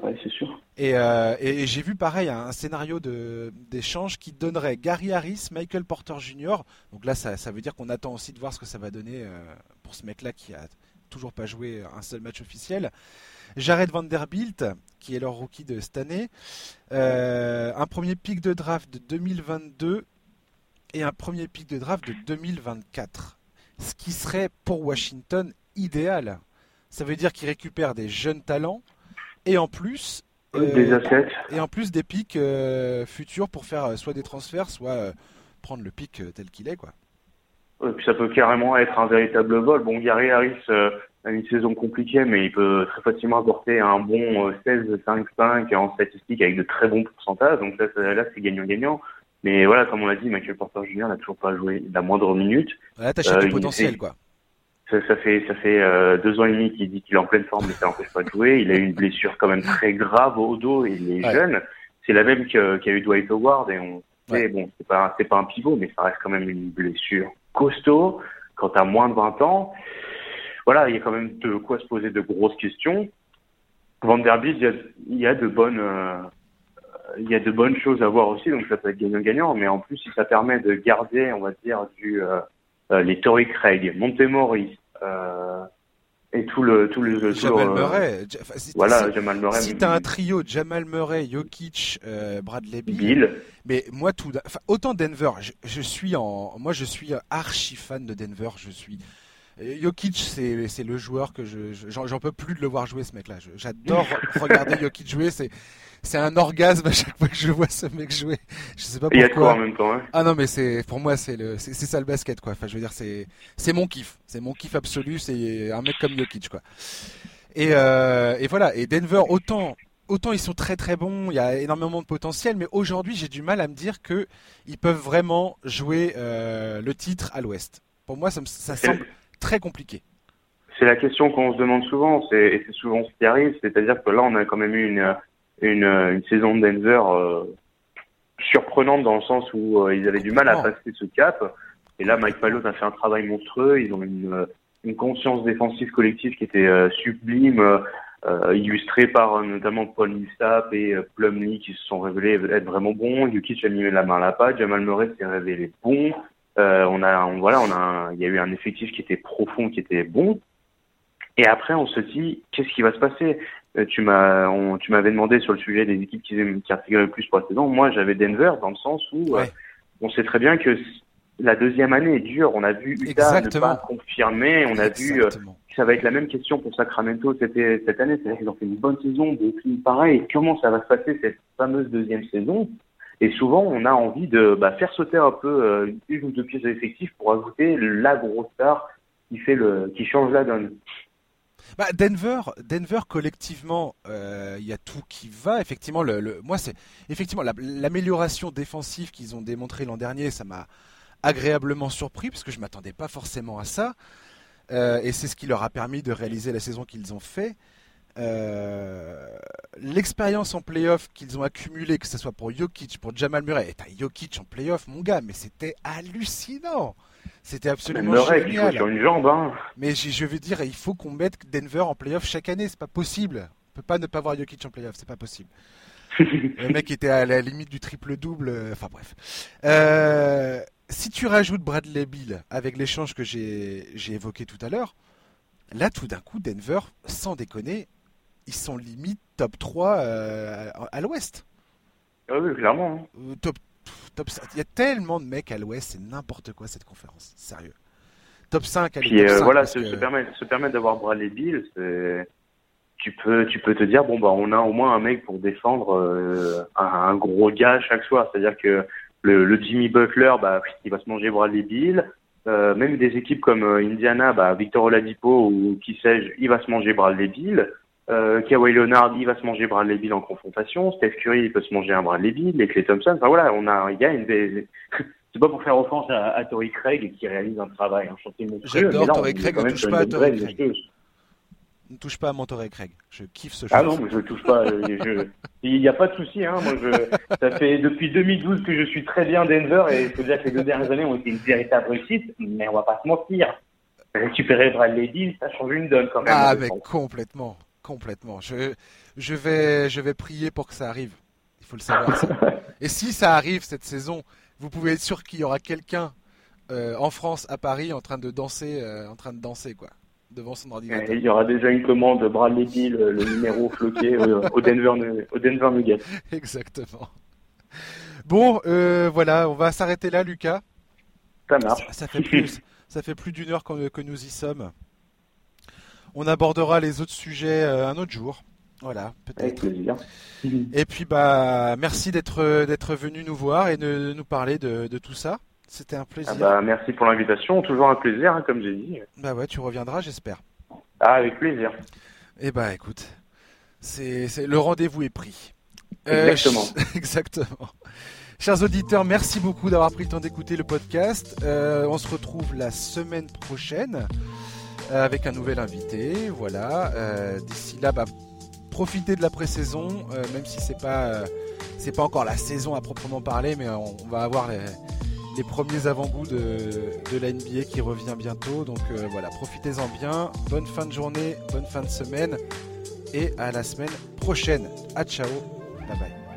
Ouais, c'est sûr. Et, euh, et j'ai vu pareil un scénario d'échange qui donnerait Gary Harris, Michael Porter Jr. Donc là, ça, ça veut dire qu'on attend aussi de voir ce que ça va donner euh, pour ce mec-là qui a toujours pas joué un seul match officiel. Jared Vanderbilt, qui est leur rookie de cette année, euh, un premier pick de draft de 2022 et un premier pick de draft de 2024 ce qui serait pour Washington idéal. Ça veut dire qu'il récupère des jeunes talents et en plus des euh, assets et en plus des pics euh, futurs pour faire euh, soit des transferts, soit prendre le pic tel qu'il est quoi. Et puis ça peut carrément être un véritable vol. Bon, Gary Harris a une saison compliquée, mais il peut très facilement apporter un bon 16-5-5 en statistique avec de très bons pourcentages. Donc là, là c'est gagnant-gagnant. Mais voilà, comme on l'a dit, Michael Porter Jr. n'a toujours pas joué la moindre minute. Là, t'achètes euh, du potentiel, quoi. Ça, ça, fait ça fait euh, deux ans et demi qu'il dit qu'il est en pleine forme, mais ça n'empêche pas de jouer. Il a eu une blessure quand même très grave au dos et il est jeune. C'est la même qu'a eu Dwight Howard et on sait, bon, c'est pas c'est pas un pivot, mais ça reste quand même une blessure costaud quand t'as moins de 20 ans. Voilà, il y a quand même de quoi se poser de grosses questions. Vanderbilt, il y a, il y a de bonnes euh, il y a de bonnes choses à voir aussi, donc ça peut être gagnant-gagnant, mais en plus, si ça permet de garder, on va dire, du, euh, euh les Tory Craig, Montemori, euh, et tout le tout le Jamal Murray. si voilà, Jamal Murray. Si t'as un trio Jamal Murray, Jokic, euh, Bradley Bill, Bill. Mais moi tout, enfin, autant Denver, je, je, suis en, moi je suis archi fan de Denver. Je suis Jokic, c'est le joueur que je j'en peux plus de le voir jouer ce mec-là. J'adore regarder Jokic jouer. C'est c'est un orgasme à chaque fois que je vois ce mec jouer. Je sais pas pourquoi. Il y a quoi en même temps. Hein. Ah non mais c'est pour moi c'est le c'est ça le basket quoi. Enfin je veux dire c'est c'est mon kiff, c'est mon kiff absolu. C'est un mec comme Jokic quoi. Et euh, et voilà et Denver autant autant ils sont très très bons, il y a énormément de potentiel, mais aujourd'hui j'ai du mal à me dire que ils peuvent vraiment jouer euh, le titre à l'Ouest. Pour moi ça, ça semble très compliqué. C'est la question qu'on se demande souvent, et c'est souvent ce qui arrive, c'est-à-dire que là on a quand même eu une une, une saison de Denver surprenante dans le sens où ils avaient du mal à passer ce cap. Et là, Mike Palot a fait un travail monstrueux. Ils ont une, une conscience défensive collective qui était sublime euh, illustré par euh, notamment Paul Millsap et euh, Plumlee qui se sont révélés être vraiment bons. Yukic a mis la main à la pâte, Jamal Murray s'est révélé bon. Euh, on a, on, voilà, on a, il y a eu un effectif qui était profond, qui était bon. Et après, on se dit, qu'est-ce qui va se passer? Tu m'as, tu m'avais demandé sur le sujet des équipes qui, qui le plus pour la saison. Moi, j'avais Denver dans le sens où on sait très bien que la deuxième année est dure. On a vu Utah ne pas confirmer. On a vu euh, ça va être la même question pour Sacramento cette, cette année. C'est-à-dire qu'ils ont fait une bonne saison, Brooklyn pareil. Comment ça va se passer cette fameuse deuxième saison? Et souvent, on a envie de bah, faire sauter un peu euh, une ou deux pièces d'effectif pour ajouter la grosse star qui change la donne. Bah, Denver, Denver collectivement, il euh, y a tout qui va. Effectivement, moi c'est effectivement l'amélioration défensive qu'ils ont démontré l'an dernier, ça m'a agréablement surpris parce que je m'attendais pas forcément à ça. Euh, et c'est ce qui leur a permis de réaliser la saison qu'ils ont fait. Euh, l'expérience en playoff qu'ils ont accumulée, que ce soit pour Jokic, pour Jamal Murray, et Jokic en playoff, mon gars, mais c'était hallucinant. C'était absolument Murray, génial. Il une jambe, hein. Mais je veux dire, il faut qu'on mette Denver en playoff chaque année, c'est pas possible. On peut pas ne pas voir Jokic en playoff, c'est pas possible. le mec était à la limite du triple double. Euh, enfin bref. Euh, si tu rajoutes Bradley Bill avec l'échange que j'ai évoqué tout à l'heure, là tout d'un coup, Denver, sans déconner, ils sont limite top 3 euh, à l'ouest. Ah oui, clairement. Hein. Euh, top, top, il y a tellement de mecs à l'ouest, c'est n'importe quoi cette conférence, sérieux. Top 5 à Puis euh, voilà, se, permettre, se permettre d'avoir Bradley Bill, tu peux, tu peux te dire, bon, bah, on a au moins un mec pour défendre un, un, gros gars chaque soir. C'est-à-dire que le, Jimmy Butler, bah, il va se manger Bradley Bill. Euh, même des équipes comme Indiana, bah, Victor Oladipo ou qui sais-je, il va se manger Bradley Bill. Euh, Kawhi Leonard, il va se manger Bradley Bill en confrontation. Steph Curry, il peut se manger un Bradley Bill. Et Clay Thompson, enfin voilà, on a, il y a une des... C'est pas pour faire offense à, à Torrey Craig qui réalise un travail enchanté J'adore Torrey Craig, ne touche pas à Torrey Craig. Ne touche pas à mon Torrey Craig. Je kiffe ce jeu. Ah non, mais je touche pas. je... Il n'y a pas de souci. Hein. Moi, je... ça fait depuis 2012 que je suis très bien Denver et il faut dire que les deux dernières années ont été une véritable réussite. Mais on va pas se mentir. Récupérer Bradley Bill, ça change une donne quand même. Ah, mais complètement, complètement. Je, je vais, je vais prier pour que ça arrive. Il faut le savoir. Ça. et si ça arrive cette saison, vous pouvez être sûr qu'il y aura quelqu'un euh, en France, à Paris, en train de danser, euh, en train de danser quoi devant son ordinateur. il y aura déjà une commande de Bradley Bill, le numéro floqué au, Denver, au Denver Nuggets. Exactement. Bon, euh, voilà, on va s'arrêter là, Lucas. Ça marche. Ça, fait plus, ça fait plus d'une heure que, nous y sommes. On abordera les autres sujets euh, un autre jour. Voilà, peut-être. Et puis bah merci d'être d'être venu nous voir et de, nous parler de, de tout ça. C'était un plaisir. Ah bah, merci pour l'invitation. Toujours un plaisir, hein, comme j'ai dit. Bah ouais, tu reviendras, j'espère. Ah, avec plaisir. Eh bah écoute, c'est, le rendez-vous est pris. Euh, exactement. exactement. Chers auditeurs, merci beaucoup d'avoir pris le temps d'écouter le podcast. Euh, on se retrouve la semaine prochaine avec un nouvel invité. Voilà. d'ici là, bah, profitez de la pré-saison, même si c'est pas c'est pas encore la saison à proprement parler, mais on, va avoir les premiers avant-goûts de, la NBA qui revient bientôt. Donc euh, voilà, profitez-en bien. Bonne fin de journée, bonne fin de semaine et à la semaine prochaine. A ciao, bye bye.